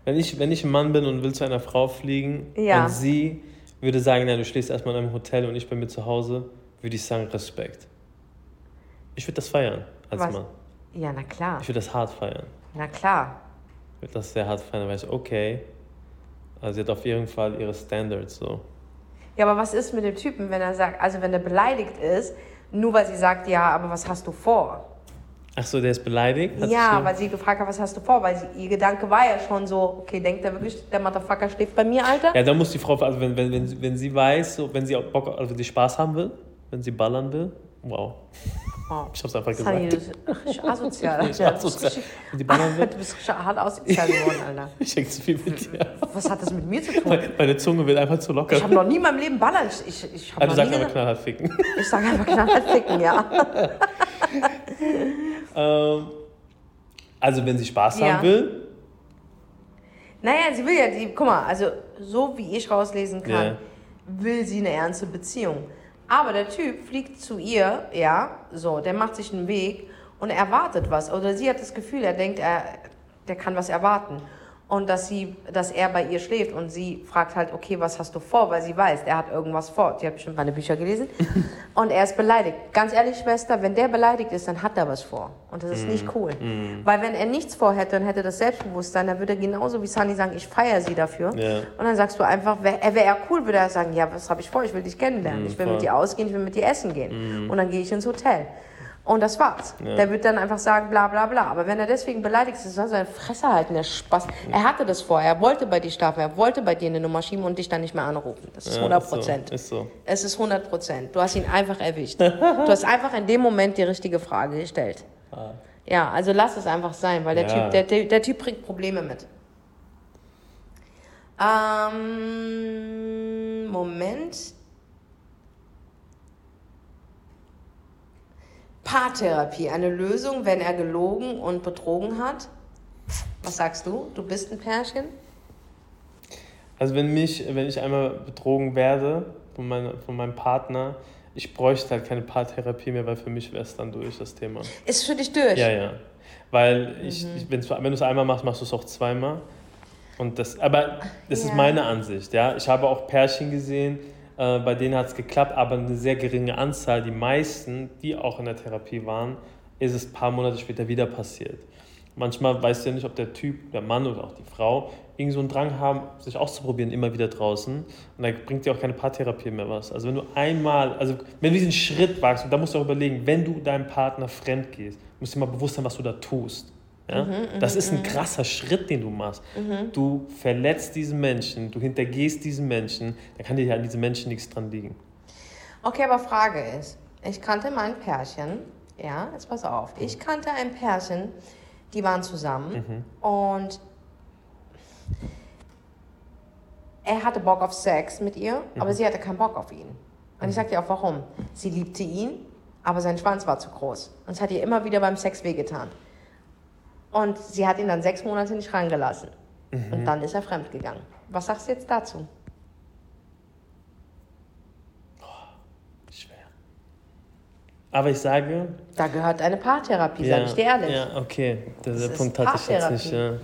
wenn ich, wenn ich ein Mann bin und will zu einer Frau fliegen ja. und sie würde sagen, ja, du schläfst erstmal in einem Hotel und ich bin mir zu Hause, würde ich sagen, Respekt. Ich würde das feiern als was? Mann.
Ja, na klar.
Ich würde das hart feiern.
Na klar.
Ich würde das sehr hart feiern, weil ich, okay, also sie hat auf jeden Fall ihre Standards so.
Ja, aber was ist mit dem Typen, wenn er sagt, also wenn er beleidigt ist, nur weil sie sagt, ja, aber was hast du vor?
Ach so, der ist beleidigt?
Hat ja, weil sie gefragt hat, was hast du vor? Weil sie, ihr Gedanke war ja schon so, okay, denkt er wirklich, der Motherfucker schläft bei mir, Alter?
Ja, dann muss die Frau, also wenn, wenn, wenn, wenn sie weiß, so, wenn sie auch Bock, also wenn sie Spaß haben will, wenn sie ballern will, wow. Oh. Ich hab's einfach gesagt. Sunny, du bist asozial. Ich asozial.
Und die Bananen wird? Du bist hart asozial geworden, Alter.
Ich denke zu viel mit dir.
Was hat das mit mir zu tun?
Meine Zunge wird einfach zu locker.
Ich habe noch nie in meinem Leben ballern. Ich, ich, ich
also du sagst einfach knallhart ficken.
Ich sag einfach knallhart ficken, ja.
Ähm, also wenn sie Spaß ja. haben will?
Naja, sie will ja, die, guck mal, also so wie ich rauslesen kann, yeah. will sie eine ernste Beziehung. Aber der Typ fliegt zu ihr, ja, so, der macht sich einen Weg und erwartet was. Oder sie hat das Gefühl, er denkt, er, der kann was erwarten und dass sie, dass er bei ihr schläft und sie fragt halt, okay, was hast du vor, weil sie weiß, er hat irgendwas vor. Sie hat bestimmt meine Bücher gelesen und er ist beleidigt. Ganz ehrlich, Schwester, wenn der beleidigt ist, dann hat er was vor und das ist mm. nicht cool, mm. weil wenn er nichts vorhätte und hätte das Selbstbewusstsein, dann würde er genauso wie Sunny sagen, ich feiere sie dafür. Yeah. Und dann sagst du einfach, wäre wär er cool, würde er sagen, ja, was habe ich vor? Ich will dich kennenlernen, mm, ich will voll. mit dir ausgehen, ich will mit dir essen gehen mm. und dann gehe ich ins Hotel. Und das war's. Ja. Der wird dann einfach sagen, bla bla bla. Aber wenn er deswegen beleidigt ist, soll seine Fresse halten, der Spaß. Er hatte das vor, er wollte bei dir schlafen, er wollte bei dir eine Nummer schieben und dich dann nicht mehr anrufen. Das ist 100 Prozent. Ja, ist, so. ist so. Es ist 100 Prozent. Du hast ihn einfach erwischt. du hast einfach in dem Moment die richtige Frage gestellt. Ah. Ja, also lass es einfach sein, weil der, ja. Typ, der, der, der Typ bringt Probleme mit. Ähm, Moment. Paartherapie eine Lösung, wenn er gelogen und betrogen hat? Was sagst du? Du bist ein Pärchen?
Also wenn mich, wenn ich einmal betrogen werde von, meine, von meinem Partner, ich bräuchte halt keine Paartherapie mehr, weil für mich wäre es dann durch das Thema.
Ist für dich durch?
Ja, ja. Weil ich, mhm. ich wenn du es einmal machst, machst du es auch zweimal. Und das, aber das ja. ist meine Ansicht, ja. Ich habe auch Pärchen gesehen, äh, bei denen hat es geklappt, aber eine sehr geringe Anzahl. Die meisten, die auch in der Therapie waren, ist es ein paar Monate später wieder passiert. Manchmal weißt du ja nicht, ob der Typ, der Mann oder auch die Frau irgend so einen Drang haben, sich auszuprobieren, immer wieder draußen. Und da bringt dir auch keine Paartherapie mehr was. Also wenn du einmal, also wenn du diesen Schritt wagst, und da musst du auch überlegen, wenn du deinem Partner fremd gehst, musst du dir mal bewusst sein, was du da tust. Ja? Mhm, das ist ein mhm. krasser Schritt, den du machst. Mhm. Du verletzt diesen Menschen, du hintergehst diesen Menschen, da kann dir ja an diesen Menschen nichts dran liegen.
Okay, aber Frage ist, ich kannte mein Pärchen, ja, jetzt pass auf, ich kannte ein Pärchen, die waren zusammen mhm. und er hatte Bock auf Sex mit ihr, mhm. aber sie hatte keinen Bock auf ihn. Und ich sag dir auch warum. Sie liebte ihn, aber sein Schwanz war zu groß. Und es hat ihr immer wieder beim Sex wehgetan. Und sie hat ihn dann sechs Monate nicht reingelassen. Mhm. Und dann ist er fremdgegangen. Was sagst du jetzt dazu?
schwer. Aber ich sage.
Da gehört eine Paartherapie, ja, sage ich dir ehrlich.
Ja, okay. Das, das Punkt hatte ich jetzt nicht. Ja.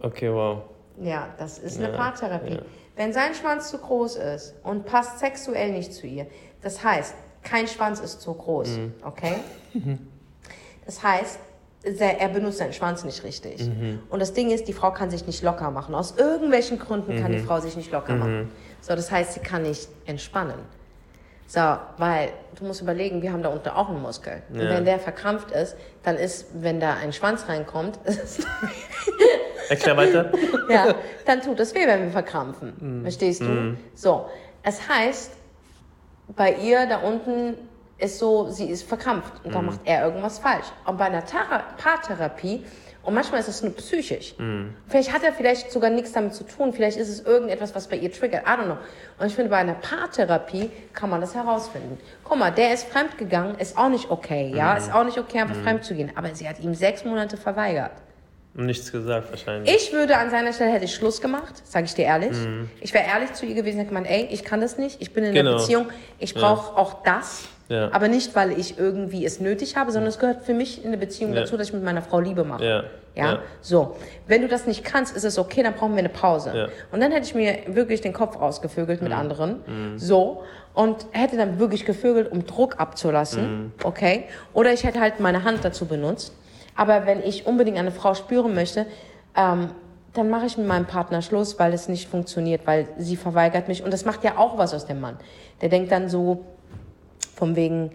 Okay, wow.
Ja, das ist eine ja, Paartherapie. Ja. Wenn sein Schwanz zu groß ist und passt sexuell nicht zu ihr, das heißt, kein Schwanz ist zu groß, mhm. okay? Das heißt, er benutzt seinen Schwanz nicht richtig. Mhm. Und das Ding ist, die Frau kann sich nicht locker machen. Aus irgendwelchen Gründen mhm. kann die mhm. Frau sich nicht locker mhm. machen. So, das heißt, sie kann nicht entspannen. So, weil du musst überlegen, wir haben da unten auch einen Muskel. Ja. Und wenn der verkrampft ist, dann ist, wenn da ein Schwanz reinkommt,
Erklär weiter.
ja, dann tut es weh, wenn wir verkrampfen. Mm. Verstehst du? Mm. So, es heißt, bei ihr da unten ist so, sie ist verkrampft und mm. da macht er irgendwas falsch. Und bei einer Thera Paartherapie, und manchmal ist es nur psychisch. Mm. Vielleicht hat er vielleicht sogar nichts damit zu tun. Vielleicht ist es irgendetwas, was bei ihr triggert. I don't know. Und ich finde, bei einer Paartherapie kann man das herausfinden. Guck mal, der ist fremdgegangen, ist auch nicht okay, ja? Mm. Ist auch nicht okay, einfach mm. fremd zu gehen. Aber sie hat ihm sechs Monate verweigert.
Nichts gesagt wahrscheinlich.
Ich würde an seiner Stelle hätte ich Schluss gemacht, sage ich dir ehrlich. Mhm. Ich wäre ehrlich zu ihr gewesen hätte gemeint, ey, ich kann das nicht, ich bin in genau. einer Beziehung, ich brauche ja. auch das. Ja. Aber nicht, weil ich irgendwie es nötig habe, sondern es gehört für mich in eine Beziehung ja. dazu, dass ich mit meiner Frau Liebe mache. Ja. ja. So. Wenn du das nicht kannst, ist es okay, dann brauchen wir eine Pause. Und dann hätte ich mir wirklich den Kopf ausgevögelt mit mhm. anderen. Mhm. So. Und hätte dann wirklich gevögelt, um Druck abzulassen. Mhm. Okay. Oder ich hätte halt meine Hand dazu benutzt. Aber wenn ich unbedingt eine Frau spüren möchte, ähm, dann mache ich mit meinem Partner Schluss, weil es nicht funktioniert, weil sie verweigert mich. Und das macht ja auch was aus dem Mann. Der denkt dann so, von wegen,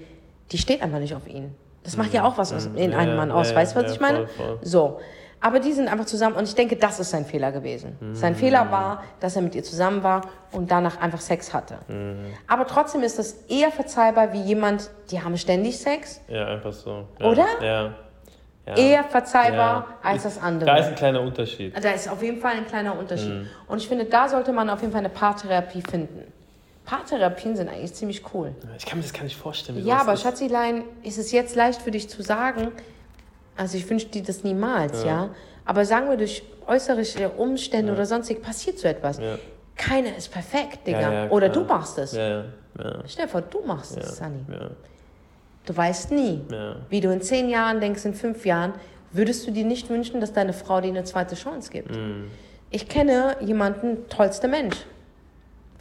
die steht einfach nicht auf ihn. Das macht ja mhm. auch was aus, in einem Mann aus. Weißt du, was ich meine? Voll, voll. So. Aber die sind einfach zusammen und ich denke, das ist sein Fehler gewesen. Mhm. Sein Fehler war, dass er mit ihr zusammen war und danach einfach Sex hatte. Mhm. Aber trotzdem ist das eher verzeihbar wie jemand, die haben ständig Sex.
Ja, einfach so.
Ja. Oder?
Ja
ja. eher verzeihbar ja. als das andere.
Da ist ein kleiner Unterschied.
Da ist auf jeden Fall ein kleiner Unterschied. Mhm. Und ich finde, da sollte man auf jeden Fall eine Paartherapie finden. Paartherapien sind eigentlich ziemlich cool.
Ich kann mir das gar nicht vorstellen.
Ja, aber ist. Schatzilein, ist es jetzt leicht für dich zu sagen, also ich wünsche dir das niemals, ja. ja. Aber sagen wir, durch äußere Umstände ja. oder sonstig passiert so etwas. Ja. Keiner ist perfekt, Digga. oder du machst es. Ja. Stell dir vor, du machst es, Sunny. Du weißt nie, wie du in zehn Jahren denkst, in fünf Jahren, würdest du dir nicht wünschen, dass deine Frau dir eine zweite Chance gibt. Mm. Ich kenne jemanden, tollster Mensch.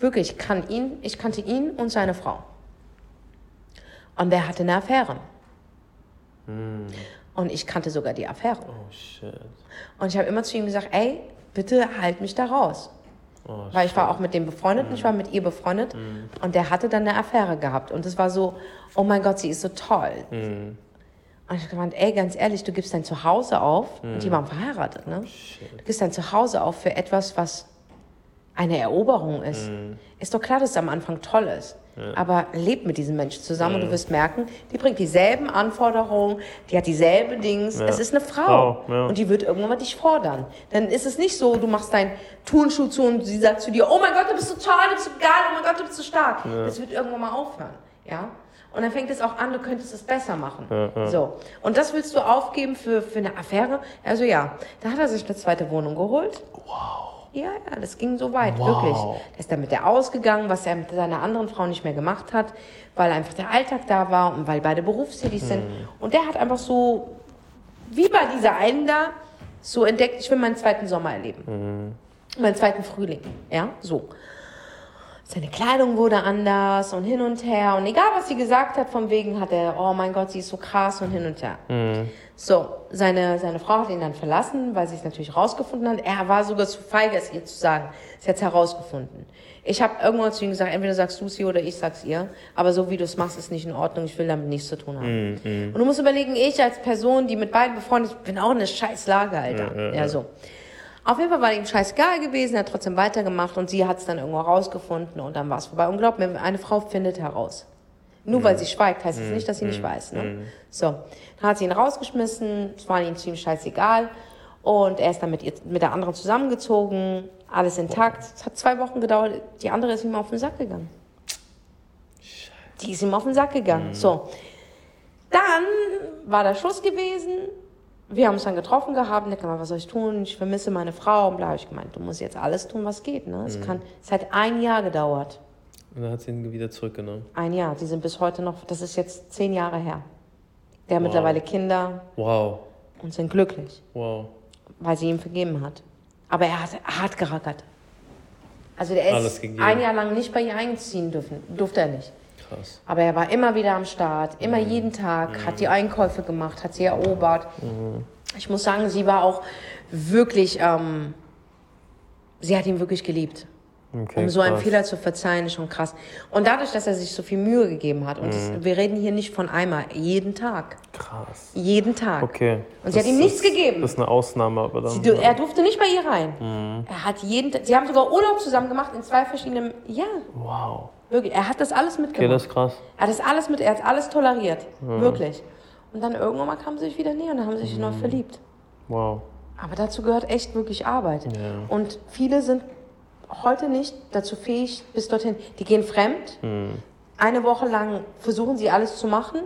Wirklich, ich, kann ihn, ich kannte ihn und seine Frau. Und der hatte eine Affäre. Mm. Und ich kannte sogar die Affäre.
Oh, shit.
Und ich habe immer zu ihm gesagt, ey, bitte halt mich da raus. Oh, Weil ich war auch mit dem befreundet, mm. ich war mit ihr befreundet mm. und der hatte dann eine Affäre gehabt und es war so, oh mein Gott, sie ist so toll. Mm. Und ich habe gemeint, ey, ganz ehrlich, du gibst dein Zuhause auf, und die mm. waren verheiratet, ne? Oh, du gibst dein Zuhause auf für etwas, was eine Eroberung ist. Mm. Ist doch klar, dass es am Anfang toll ist. Aber leb mit diesem Menschen zusammen ja. und du wirst merken, die bringt dieselben Anforderungen, die hat dieselben Dings. Ja. Es ist eine Frau oh, und die wird irgendwann mal dich fordern. Dann ist es nicht so, du machst deinen Turnschuh zu und sie sagt zu dir, oh mein Gott, du bist so toll, du bist so geil, oh mein Gott, du bist so stark. Das wird irgendwann mal aufhören. Ja? Und dann fängt es auch an, du könntest es besser machen. Ja, ja. So. Und das willst du aufgeben für, für eine Affäre? Also ja, da hat er sich eine zweite Wohnung geholt.
Wow.
Ja, ja, das ging so weit, wow. wirklich. Er ist dann mit der ausgegangen, was er mit seiner anderen Frau nicht mehr gemacht hat, weil einfach der Alltag da war und weil beide berufstätig hm. sind. Und der hat einfach so, wie bei dieser einen da, so entdeckt, ich will meinen zweiten Sommer erleben. Mhm. Meinen zweiten Frühling. Ja, so. Seine Kleidung wurde anders und hin und her. Und egal, was sie gesagt hat, von wegen hat er, oh mein Gott, sie ist so krass und hin und her. So, seine, seine Frau hat ihn dann verlassen, weil sie es natürlich rausgefunden hat. Er war sogar zu feige, es ihr zu sagen. Sie hat es herausgefunden. Ich habe irgendwann zu ihm gesagt, entweder sagst du es ihr oder ich sag's ihr. Aber so wie du es machst, ist nicht in Ordnung. Ich will damit nichts zu tun haben. Und du musst überlegen, ich als Person, die mit beiden befreundet ist, bin auch in einer scheiß Lage, Alter. Ja, so. Auf jeden Fall war ihm scheißegal gewesen, er hat trotzdem weitergemacht und sie hat es dann irgendwo rausgefunden und dann war es vorbei. Und glaub mir, eine Frau findet heraus. Nur weil sie schweigt, heißt es nicht, dass sie nicht weiß. Ne? So, dann hat sie ihn rausgeschmissen, es war ihm ziemlich scheißegal und er ist dann mit, ihr, mit der anderen zusammengezogen, alles intakt. Es hat zwei Wochen gedauert, die andere ist ihm auf den Sack gegangen. Die ist ihm auf den Sack gegangen. So, dann war der Schluss gewesen. Wir haben uns dann getroffen gehabt. Und er was soll ich tun? Ich vermisse meine Frau. Und bla, ich gemeint, du musst jetzt alles tun, was geht. Ne? Es, kann, es hat ein Jahr gedauert.
Und dann hat sie ihn wieder zurückgenommen.
Ein Jahr. Die sind bis heute noch, das ist jetzt zehn Jahre her. Der hat mittlerweile Kinder
Wow.
und sind glücklich,
Wow.
weil sie ihm vergeben hat. Aber er hat hart gerackert. Also der ist ein Jahr lang nicht bei ihr einziehen dürfen. Durfte er nicht.
Krass.
Aber er war immer wieder am Start, immer
Mhm.
jeden Tag, hat die Einkäufe gemacht, hat sie erobert.
Mhm.
Ich muss sagen, sie war auch wirklich, ähm, sie hat ihn wirklich geliebt.
Okay,
Um so einen
krass.
Fehler zu verzeihen, ist schon krass. Und dadurch, dass er sich so viel Mühe gegeben hat, und das,
Mhm.
wir reden hier nicht von einmal, jeden Tag.
Krass.
Jeden Tag.
Okay.
Und sie hat ihm nichts gegeben.
Das ist eine Ausnahme, aber dann.
Sie, er durfte nicht bei ihr rein.
Mhm.
Er hat jeden Tag, sie haben sogar Urlaub zusammen gemacht in zwei verschiedenen, ja,
wow.
Wirklich. Er hat das alles
Okay,
mitgemacht.
das ist krass.
Er hat das alles mit, er hat alles toleriert. Wirklich. Und dann irgendwann mal kamen sie sich wieder näher und dann haben sie sich neu verliebt.
Wow.
Aber dazu gehört echt wirklich Arbeit.
Ja.
Und viele sind heute nicht dazu fähig, bis dorthin. Die gehen fremd. Eine Woche lang versuchen sie alles zu machen.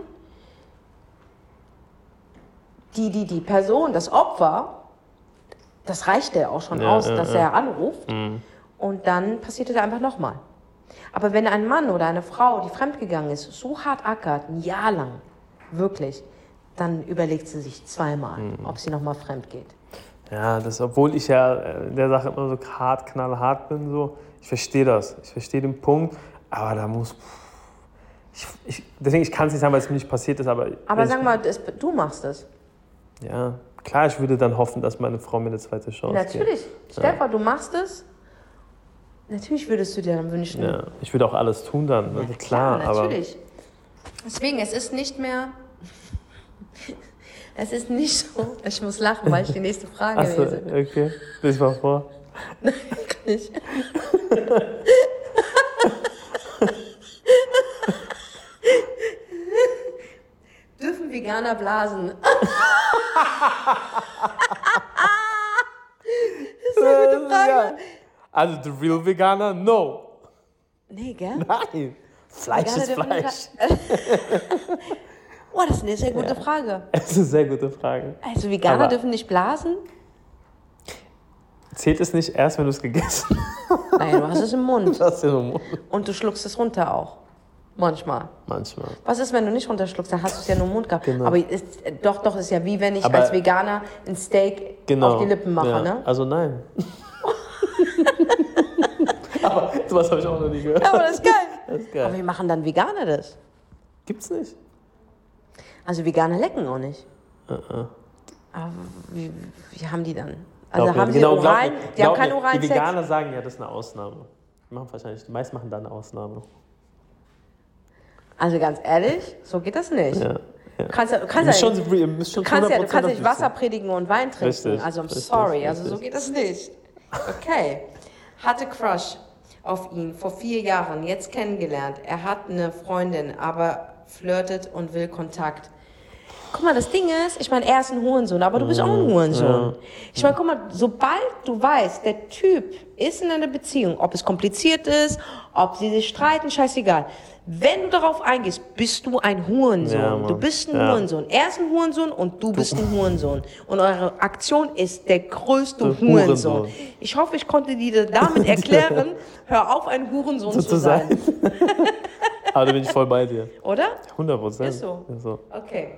Die, die, die Person, das Opfer, das reicht ja auch schon
Ja,
aus,
ja,
dass er anruft. Und dann passiert es einfach nochmal. Aber wenn ein Mann oder eine Frau, die fremdgegangen ist, so hart ackert, ein Jahr lang, wirklich, dann überlegt sie sich zweimal, ob sie nochmal fremd geht.
Ja, das, obwohl ich ja äh, in der Sache immer so hart, knallhart bin, so, ich verstehe das. Ich verstehe den Punkt, aber da muss. Ich, ich, deswegen, ich kann es nicht sagen, weil es mir nicht passiert ist, aber.
Aber sag
ich,
mal, das, du machst es.
Ja, klar, ich würde dann hoffen, dass meine Frau mir eine zweite Chance
Natürlich. Stefan, du machst es. Natürlich würdest du dir dann wünschen.
Ja, ich würde auch alles tun dann, also klar, aber.
natürlich. Deswegen, es ist nicht mehr. Es ist nicht so. Ich muss lachen, weil ich die nächste Frage
Achso,
lese.
okay. Lies mal vor.
Nicht. Dürfen Veganer blasen? das ist eine gute Frage.
Ja. Also, the real Veganer, no.
Nee, gell?
Nein. Fleisch
Veganer
ist Fleisch.
Oh, das ist eine sehr gute Frage.
Das ist eine sehr gute Frage.
Also Veganer
Aber-
dürfen nicht blasen?
Zählt es nicht erst, wenn du es gegessen
Nein, du hast es im Mund.
hast? Ja, nur
Und du schluckst es runter auch. Manchmal.
Manchmal.
Was ist, wenn du nicht runterschluckst? Dann hast du es ja nur im Mund gehabt.
Genau.
Aber ist, doch, doch, ist ja wie wenn ich
Aber-
als Veganer ein Steak
Genau.
auf die Lippen mache,
ja.
ne?
Also nein. Aber sowas habe ich auch noch nie gehört.
Aber das ist geil.
Das ist
Aber
geil.
wie machen dann Veganer das?
Gibt's nicht.
Also Veganer lecken auch nicht.
Uh-uh.
Aber wie, wie haben die dann? Also
Glaub mir,
haben sie
genau, glaub
Oralen?
mir,
Die haben
glaub
keinen
mir.
oralen
Die
Sex.
Veganer sagen ja, das ist eine Ausnahme. Die machen wahrscheinlich, die meisten machen da eine Ausnahme.
Also ganz ehrlich, so geht das nicht.
Ja. ja.
Kannst, kannst, ja,
schon,
du kannst ja, du
100%
kannst ja nicht. Wasser predigen und Wein trinken.
Richtig,
also I'm
richtig,
sorry, also so
richtig.
geht das nicht. Okay. Hatte Crush auf ihn vor vier Jahren, jetzt kennengelernt. Er hat eine Freundin, aber flirtet und will Kontakt. Guck mal, das Ding ist, ich meine, er ist ein Hurensohn, aber du bist auch ein Hurensohn. Ich meine, guck mal, sobald du weißt, der Typ ist in einer Beziehung, ob es kompliziert ist, ob sie sich streiten, scheißegal. Wenn du darauf eingehst, bist du ein Hurensohn.
Ja,
du bist ein
Ja.
Hurensohn. Er ist ein Hurensohn und du bist ein Hurensohn. Und eure Aktion ist der größte
Der
Hurensohn.
Hurensohn.
Ich hoffe, ich konnte dir damit erklären, hör auf, ein Hurensohn
So
zu sein.
sein. Aber da bin ich voll bei dir.
Oder?
100 Prozent.
Ist so. Okay.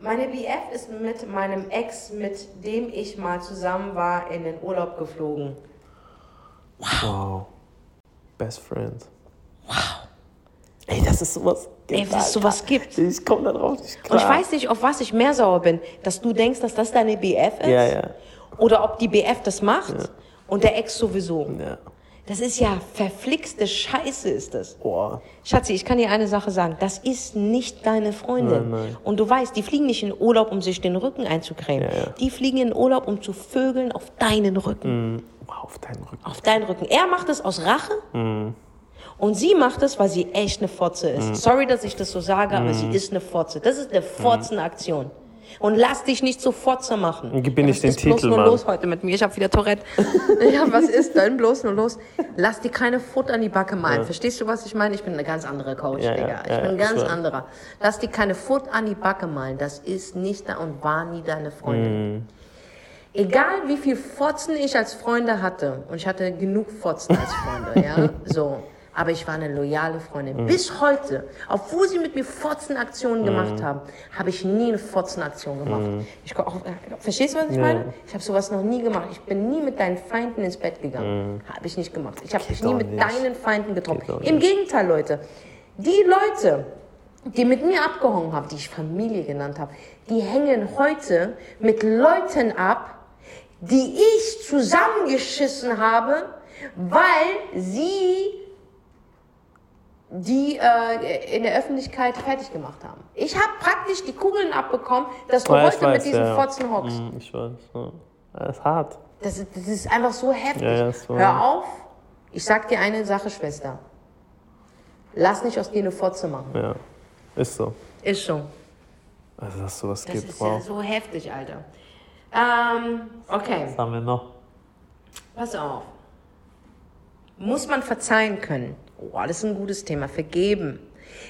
Meine BF ist mit meinem Ex, mit dem ich mal zusammen war, in den Urlaub geflogen.
Wow. Best Friend. Wow. Ey, das ist sowas.
Ey, dass es sowas gibt.
Ich komme da drauf nicht klar.
Und ich weiß nicht, auf was ich mehr sauer bin. Dass du denkst, dass das deine BF ist.
Ja, ja.
Oder ob die BF das macht und der Ex sowieso.
Ja.
Das ist ja verflixte Scheiße, ist das.
Boah.
Schatzi, ich kann dir eine Sache sagen. Das ist nicht deine Freundin.
Nein, nein.
Und du weißt, die fliegen nicht in Urlaub, um sich den Rücken einzucremen.
Ja, ja.
Die fliegen in Urlaub, um zu vögeln auf deinen Rücken.
Wow, auf deinen Rücken.
Auf deinen Rücken. Er macht es aus Rache. Und sie macht es, weil sie echt eine Fotze ist. Sorry, dass ich das so sage, aber sie ist eine Fotze. Das ist eine Fotzenaktion. Und lass dich nicht zur Fotze machen.
Gib mir nicht
was
den
ist bloß
Titel,
nur
Mann.
los heute mit mir? Ich habe wieder Tourette. ja, was ist denn bloß nur los? Lass dir keine Foot an die Backe malen. Verstehst du, was ich meine? Ich bin eine ganz andere Coach,
Ja, ja,
Digga. Ich
ja,
bin ein
ja,
ganz anderer. Lass dir keine Foot an die Backe malen. Das ist nicht da und war nie deine Freundin.
Mhm.
Egal wie viel Fotzen ich als Freunde hatte, und ich hatte genug Fotzen als Freunde, ja, so. Aber ich war eine loyale Freundin.
Mhm.
Bis heute, obwohl sie mit mir Fotzenaktionen gemacht haben, habe ich nie eine Fotzenaktion gemacht.
Mhm.
Ich, auch, äh, verstehst du, was ich meine? Ich habe sowas noch nie gemacht. Ich bin nie mit deinen Feinden ins Bett gegangen. Habe ich nicht gemacht. Ich habe mich nie mit
Mhm. nicht.
deinen Feinden getroffen. Im
nicht.
Gegenteil, Leute. Die Leute, die mit mir abgehangen haben, die ich Familie genannt habe, die hängen heute mit Leuten ab, die ich zusammengeschissen habe, weil sie die äh, in der Öffentlichkeit fertig gemacht haben. Ich habe praktisch die Kugeln abbekommen, dass du
Ja,
heute mit
weiß,
diesen
ja.
Fotzen hockst.
Mhm, Ich weiß. Ja. Das ist hart.
Das, ist- das ist einfach so heftig.
Ja, ja, wahr.
Hör auf. Ich sag dir eine Sache, Schwester. Lass nicht aus dir eine Fotze machen.
Ja. Ist so.
Ist so.
Also, dass sowas
Das
gibt.
ist ja
Wow.
so heftig, Alter. Ähm, okay,
Was haben wir noch?
pass auf. Muss man verzeihen können? Oh, das ist ein gutes Thema. Vergeben.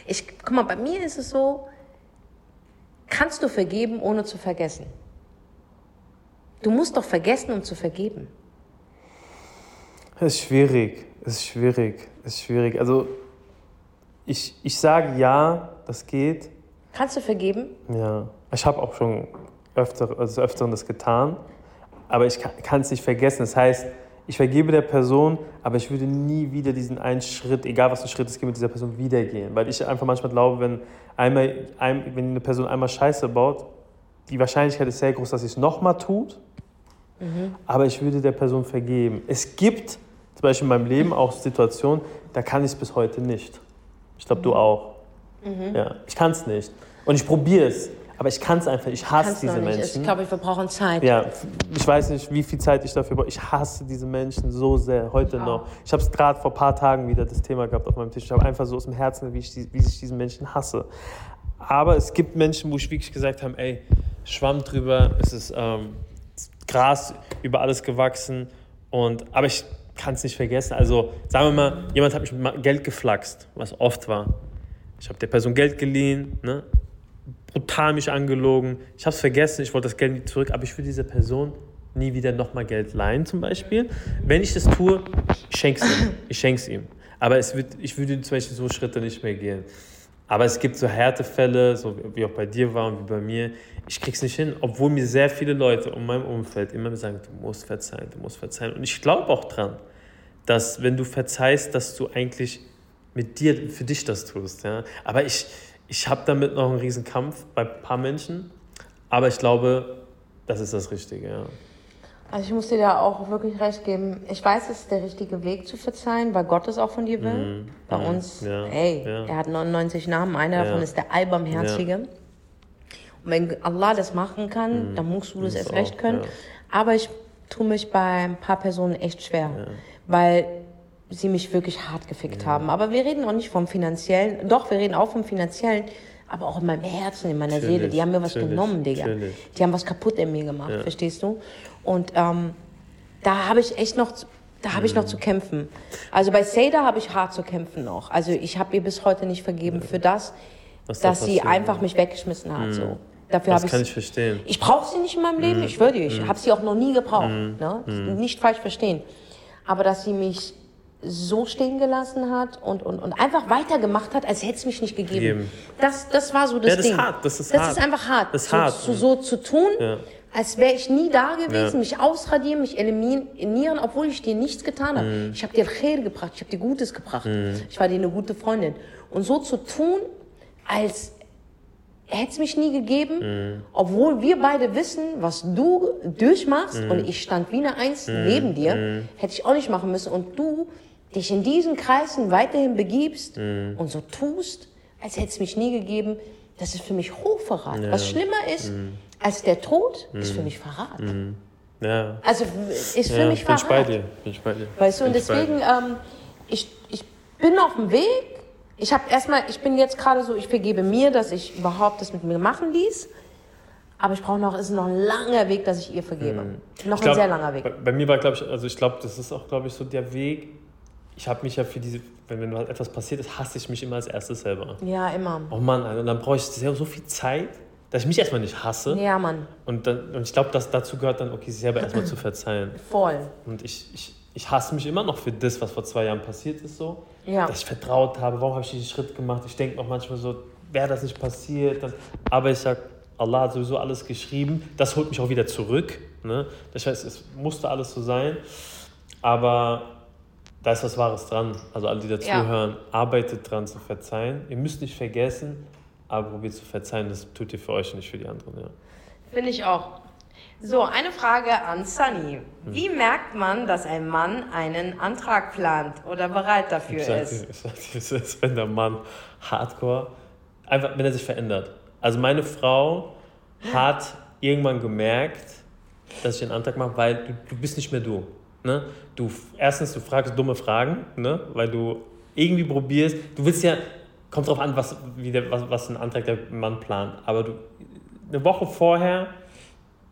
Ich, guck mal, bei mir ist es so, kannst du vergeben, ohne zu vergessen? Du musst doch vergessen, um zu vergeben.
Es ist schwierig. Es ist schwierig. Es ist schwierig. Also, ich, ich sage ja, das geht.
Kannst du vergeben?
Ja. Ich habe auch schon öfter, also öfteren das getan. Aber ich kann es nicht vergessen. Das heißt, ich vergebe der Person, aber ich würde nie wieder diesen einen Schritt, egal was für Schritt es gibt, mit dieser Person wieder gehen. Weil ich einfach manchmal glaube, wenn, einmal, ein, wenn eine Person einmal Scheiße baut, die Wahrscheinlichkeit ist sehr groß, dass sie es nochmal tut. Aber ich würde der Person vergeben. Es gibt zum Beispiel in meinem Leben auch Situationen, da kann ich es bis heute nicht. Ich glaube, du auch. Ja, ich kann es nicht. Und ich probiere es, aber ich kann es einfach. Ich hasse
Kannst
diese
nicht.
Menschen.
Ich glaube, wir brauchen Zeit.
Ja, ich weiß nicht, wie viel Zeit ich dafür brauche. Ich hasse diese Menschen so sehr, heute noch. Ich habe es gerade vor ein paar Tagen wieder das Thema gehabt auf meinem Tisch. Ich habe einfach so aus dem Herzen, wie ich, wie ich diesen Menschen hasse. Aber es gibt Menschen, wo ich wirklich gesagt habe, ey, Schwamm drüber, es ist ähm, Gras über alles gewachsen. Und, aber ich kann es nicht vergessen. Also sagen wir mal, jemand hat mich mit Geld geflaxt, was oft war. Ich habe der Person Geld geliehen, ne? Brutal mich angelogen. Ich habe es vergessen, ich wollte das Geld nicht zurück, aber ich will dieser Person nie wieder nochmal Geld leihen zum Beispiel. Wenn ich das tue, ich schenke es ihm. Ich schenk's ihm. Aber es wird, ich würde zum Beispiel so Schritte nicht mehr gehen. Aber es gibt so Härtefälle, so wie auch bei dir war und wie bei mir. Ich krieg's nicht hin, obwohl mir sehr viele Leute in meinem Umfeld immer sagen, du musst verzeihen, du musst verzeihen. Und ich glaube auch dran, dass wenn du verzeihst, dass du eigentlich mit dir, für dich das tust. Ja? Aber ich, ich habe damit noch einen riesen Kampf bei ein paar Menschen. Aber ich glaube, das ist das Richtige. Ja.
Also ich muss dir da auch wirklich recht geben. Ich weiß, es ist der richtige Weg zu verzeihen, weil Gott es auch von dir will. Bei
mhm,
uns,
ja,
ey,
ja.
er hat 99 Namen, einer davon
Ja.
ist der Allbarmherzige. Und wenn Allah das machen kann, dann musst du das erst recht können. Aber ich tue mich bei ein paar Personen echt schwer, weil sie mich wirklich hart gefickt haben. Aber wir reden auch nicht vom Finanziellen. Doch, wir reden auch vom Finanziellen, aber auch in meinem Herzen, in meiner
Natürlich,
Seele. Die haben mir was genommen, Digga.
natürlich.
Die haben was kaputt in mir gemacht, verstehst du? Und ähm, da habe ich echt noch, zu- da habe ich noch zu kämpfen. Also bei Seda habe ich hart zu kämpfen noch. Also ich habe ihr bis heute nicht vergeben für das,
Was da
dass sie
passiert,
einfach mich weggeschmissen hat. So. Dafür
Das kann
ich
ich verstehen.
ich brauche sie nicht in meinem Leben, ich würde, ich habe sie auch noch nie gebraucht. Ne? Nicht falsch verstehen. Aber dass sie mich so stehen gelassen hat und, und, und einfach weitergemacht hat, als hätte es mich nicht gegeben.
Gegeben.
Das, das war so das
Ja, das ist
Ding.
hart, das ist
das
hart.
ist einfach hart.
Das ist
so,
hart.
So, so zu tun,
Ja.
als wäre ich nie da gewesen, mich ausradieren, mich eliminieren, obwohl ich dir nichts getan habe.
Mhm.
Ich habe dir Khair gebracht, ich habe dir Gutes gebracht. Ich war dir eine gute Freundin. Und so zu tun, als hätte es mich nie gegeben,
Mhm.
obwohl wir beide wissen, was du durchmachst
Mhm.
und ich stand wie eine Eins neben dir, hätte ich auch nicht machen müssen. Und du dich in diesen Kreisen weiterhin begibst
Mhm.
und so tust, als hätte es mich nie gegeben, das ist für mich Hochverrat. Was schlimmer ist
Mhm.
als der Tod, ist für mich Verrat.
Ja.
Also ist für
ja,
mich
bin ich
Verrat.
bei dir. Bin ich bei dir.
Weißt du, und
Bin ich bei
deswegen,
dir.
ähm, ich, ich bin auf dem Weg. Ich habe erstmal, ich bin jetzt gerade so, ich vergebe mir, dass ich überhaupt das mit mir machen ließ. Aber ich brauche noch, es ist noch ein langer Weg, dass ich ihr vergebe. Noch
Mhm. Ich
ein
glaub,
sehr langer Weg.
Bei, bei mir war, glaube ich, also ich glaube, das ist auch, glaube ich, so der Weg. Ich habe mich ja für diese, wenn, wenn etwas passiert ist, hasse ich mich immer als erstes selber.
Ja, immer.
Oh Mann, Alter, und dann brauche ich so viel Zeit, dass ich mich erstmal nicht hasse.
Ja, Mann,
Und, dann, und ich glaube, dass dazu gehört dann, okay, sich selber erstmal zu verzeihen.
voll.
Und ich, ich, ich hasse mich immer noch für das, was vor zwei Jahren passiert ist, so.
Ja.
Dass ich vertraut habe, warum habe ich diesen Schritt gemacht? Ich denke auch manchmal so, wäre das nicht passiert. Dann, aber ich sage, Allah hat sowieso alles geschrieben. Das holt mich auch wieder zurück. Ne? Das heißt, es musste alles so sein. Aber da ist was Wahres dran. Also alle, die
Ja.
dazuhören, arbeitet dran zu verzeihen. Ihr müsst nicht vergessen, aber probiert zu verzeihen. Das tut ihr für euch und nicht für die anderen. Ja.
Finde ich auch. So, eine Frage an Sunny. Wie merkt man, dass ein Mann einen Antrag plant oder bereit dafür
Ich sag
ist?
ich sag dir, es ist, wenn der Mann hardcore, einfach, wenn er sich verändert. Also meine Frau hat irgendwann gemerkt, dass ich einen Antrag mache, weil du, du bist nicht mehr du. Ne? Du, erstens, du fragst dumme Fragen, ne? weil du irgendwie probierst, du willst ja, kommt drauf an, was, wie der, was, was ein Antrag der Mann plant, aber du, eine Woche vorher,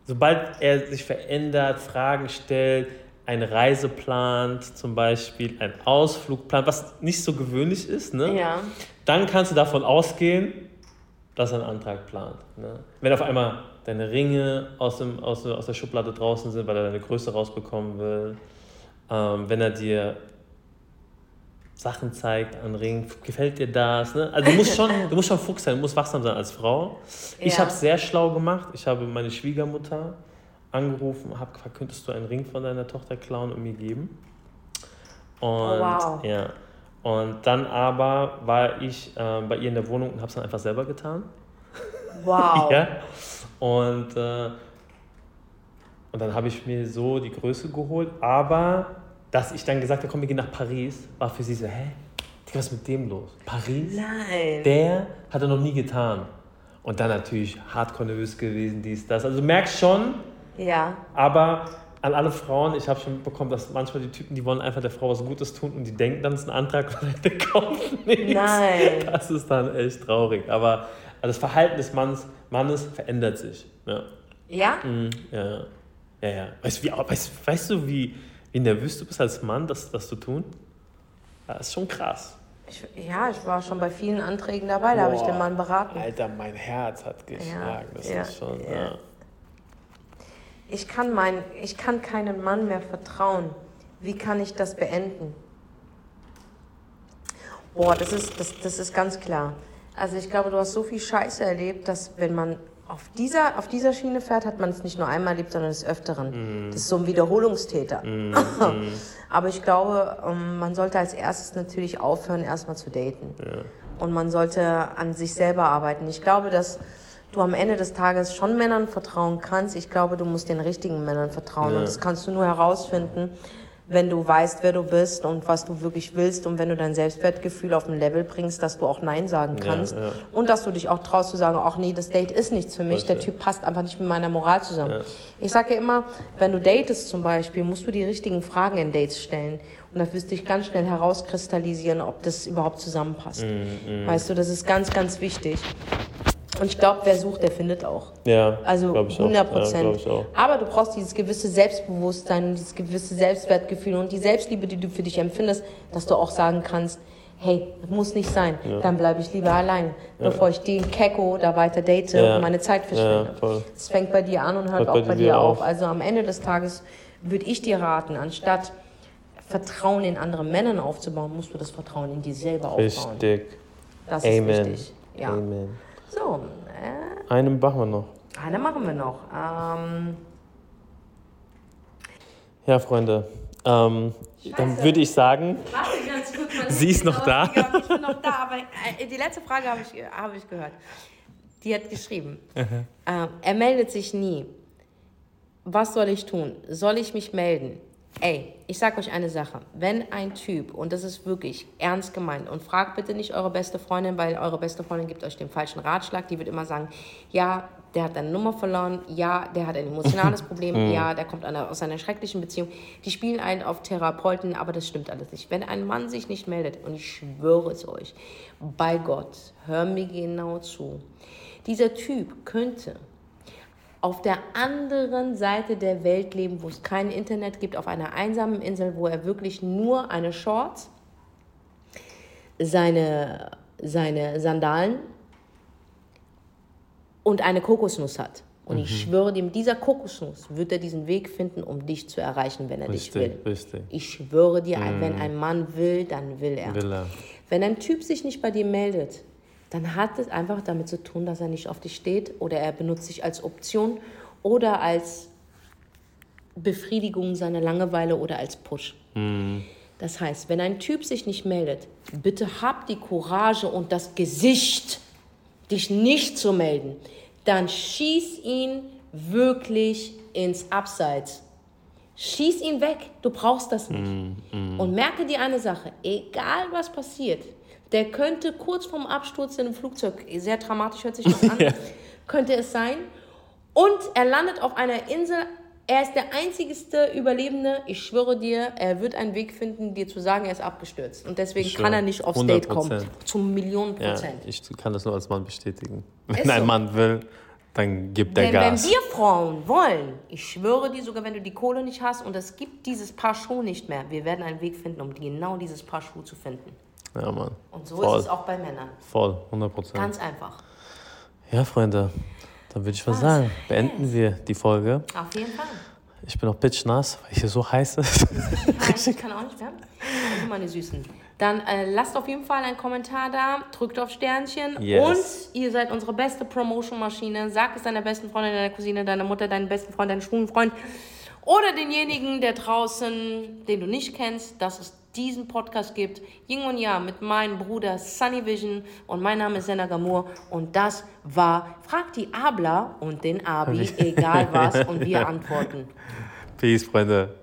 sobald er sich verändert, Fragen stellt, eine Reise plant, zum Beispiel einen Ausflug plant, was nicht so gewöhnlich ist, ne?
Ja.
dann kannst du davon ausgehen, dass er einen Antrag plant. Ne? Wenn auf einmal deine Ringe aus, dem, aus, der- aus der Schublade draußen sind, weil er deine Größe rausbekommen will, ähm, wenn er dir Sachen zeigt an Ringen, gefällt dir das? Ne? Also du musst, schon, du musst schon Fuchs sein, du musst wachsam sein als Frau. Ich
Ja.
habe es sehr schlau gemacht. Ich habe meine Schwiegermutter angerufen, habe gefragt, könntest du einen Ring von deiner Tochter klauen und mir geben? Und,
Oh, wow.
ja. und dann aber war ich äh, bei ihr in der Wohnung und habe es dann einfach selber getan.
Wow.
Ja. Und, äh, und dann habe ich mir so die Größe geholt. Aber dass ich dann gesagt habe, komm, wir gehen nach Paris, war für sie so, hä? Was ist mit dem los? Paris?
Nein.
Der hat er noch nie getan. Und dann natürlich hardcore nervös gewesen, dies, das. Also du merkst schon,
Ja.
aber an alle Frauen, ich habe schon mitbekommen, dass manchmal die Typen, die wollen einfach der Frau was Gutes tun und die denken dann, es ist ein Antrag und der kauft nichts.
Nein.
Das ist dann echt traurig. Aber das Verhalten des Mannes, Mannes verändert sich. Ja.
Ja?
Mhm, ja, ja. ja, ja. Weißt, du, wie, weißt, weißt du, wie, wie nervös du bist als Mann, das, das zu tun? Das ist schon krass.
Ich, ja, ich war schon bei vielen Anträgen dabei, da habe ich den Mann beraten.
Alter, mein Herz hat geschlagen. das
ja,
ist schon.
ja.
Ja.
Ich kann, mein, ich kann keinem Mann mehr vertrauen. Wie kann ich das beenden? Boah, das ist, das, das ist ganz klar. Also ich glaube, du hast so viel Scheiße erlebt, dass wenn man auf dieser, auf dieser Schiene fährt, hat man es nicht nur einmal erlebt, sondern des Öfteren. Das ist so ein Wiederholungstäter. Aber ich glaube, ähm, man sollte als erstes natürlich aufhören, erstmal zu daten. Und man sollte an sich selber arbeiten. Ich glaube, dass du am Ende des Tages schon Männern vertrauen kannst. Ich glaube, du musst den richtigen Männern vertrauen.
Ja.
Und das kannst du nur herausfinden, wenn du weißt, wer du bist und was du wirklich willst und wenn du dein Selbstwertgefühl auf ein Level bringst, dass du auch Nein sagen kannst
ja.
und dass du dich auch traust zu sagen, ach nee, das Date ist nichts für mich, der. Typ passt einfach nicht mit meiner Moral zusammen.
Ja.
Ich sage ja immer, wenn du datest zum Beispiel, musst du die richtigen Fragen in Dates stellen und das wirst dich ganz schnell herauskristallisieren, ob das überhaupt zusammenpasst.
Mhm,
Weißt du, das ist ganz, ganz wichtig. Und ich glaube, wer sucht, der findet auch.
Ja,
Also
glaub ich auch.
100
Ja, glaub
Prozent.
ich auch.
Aber du brauchst dieses gewisse Selbstbewusstsein dieses gewisse Selbstwertgefühl und die Selbstliebe, die du für dich empfindest, dass du auch sagen kannst, hey, muss nicht sein, dann bleibe ich lieber allein, bevor ich den Kecko da weiter date
Ja.
und meine Zeit verschwende.
Ja.
Es fängt bei dir an und hört
Hört
auch
bei
bei
dir
dir auf.
auf.
Also am Ende des Tages würde ich dir raten, anstatt Vertrauen in andere Männern aufzubauen, musst du das Vertrauen in dir selber aufbauen.
Richtig.
Das ist
Amen.
wichtig. Ja.
Amen.
So, äh,
Einen machen wir noch.
Eine machen wir noch. Ähm,
Ja, Freunde, ähm, dann würde ich sagen,
warte ganz kurz. meine
Sie ist noch da.
Ich bin noch da, aber äh, die letzte Frage habe ich, habe ich gehört. Die hat geschrieben, ähm, er meldet sich nie. Was soll ich tun? Soll ich mich melden? Ey, ich sag euch eine Sache. Wenn ein Typ, und das ist wirklich ernst gemeint, und fragt bitte nicht eure beste Freundin, weil eure beste Freundin gibt euch den falschen Ratschlag, die wird immer sagen, ja, der hat eine Nummer verloren, ja, der hat ein emotionales Problem, ja, der kommt aus einer schrecklichen Beziehung. Die spielen einen auf Therapeuten, aber das stimmt alles nicht. Wenn ein Mann sich nicht meldet, und ich schwöre es euch, bei Gott, hör mir genau zu, dieser Typ könnte auf der anderen Seite der Welt leben, wo es kein Internet gibt, auf einer einsamen Insel, wo er wirklich nur eine Shorts, seine, seine Sandalen und eine Kokosnuss hat. Und ich schwöre dir, mit dieser Kokosnuss wird er diesen Weg finden, um dich zu erreichen, wenn er dich will.
richtig, richtig.
Ich schwöre dir, wenn ein Mann will, dann will er.
Will er.
Wenn ein Typ sich nicht bei dir meldet, dann hat es einfach damit zu tun, dass er nicht auf dich steht oder er benutzt dich als Option oder als Befriedigung seiner Langeweile oder als Push. Das heißt, wenn ein Typ sich nicht meldet, bitte hab die Courage und das Gesicht, dich nicht zu melden. Dann schieß ihn wirklich ins Abseits. Schieß ihn weg. Du brauchst das nicht. Und merke dir eine Sache, egal was passiert, der könnte kurz vorm Absturz in einem Flugzeug, sehr dramatisch hört sich das an, könnte es sein. Und er landet auf einer Insel. Er ist der einzigste Überlebende. Ich schwöre dir, er wird einen Weg finden, dir zu sagen, er ist abgestürzt. Und deswegen
Ich
kann er nicht aufs Date
100%.
kommen. Zum Millionen
Ja,
Prozent.
ich kann das nur als Mann bestätigen. Wenn
Ist
ein
so.
Mann will, dann gibt er
Denn wenn
Gas.
wir Frauen wollen, ich schwöre dir, sogar wenn du die Kohle nicht hast und es gibt dieses Paar Schuhe nicht mehr, wir werden einen Weg finden, um genau dieses Paar Schuhe zu finden.
Ja, Mann.
Und so
Voll.
ist es auch bei Männern.
Voll, 100 Prozent.
Ganz einfach.
Ja, Freunde, dann würde ich mal sagen, beenden wir die Folge.
Auf jeden Fall.
Ich bin auch bitchnass, weil hier so heiß ist.
Ich kann auch nicht mehr. Also meine Süßen. Dann äh, lasst auf jeden Fall einen Kommentar da, drückt auf Sternchen
Yes.
und ihr seid unsere beste Promotion-Maschine. Sag es deiner besten Freundin, deiner Cousine, deiner Mutter, deinem besten Freund, deinem schwulen Freund oder denjenigen, der draußen, den du nicht kennst, dass es diesen Podcast gibt. Ying und Ja mit meinem Bruder Sunny Vision und mein Name ist Senna Gamur und das war Frag die Abla und den Abi, egal was und wir antworten.
Peace, Freunde.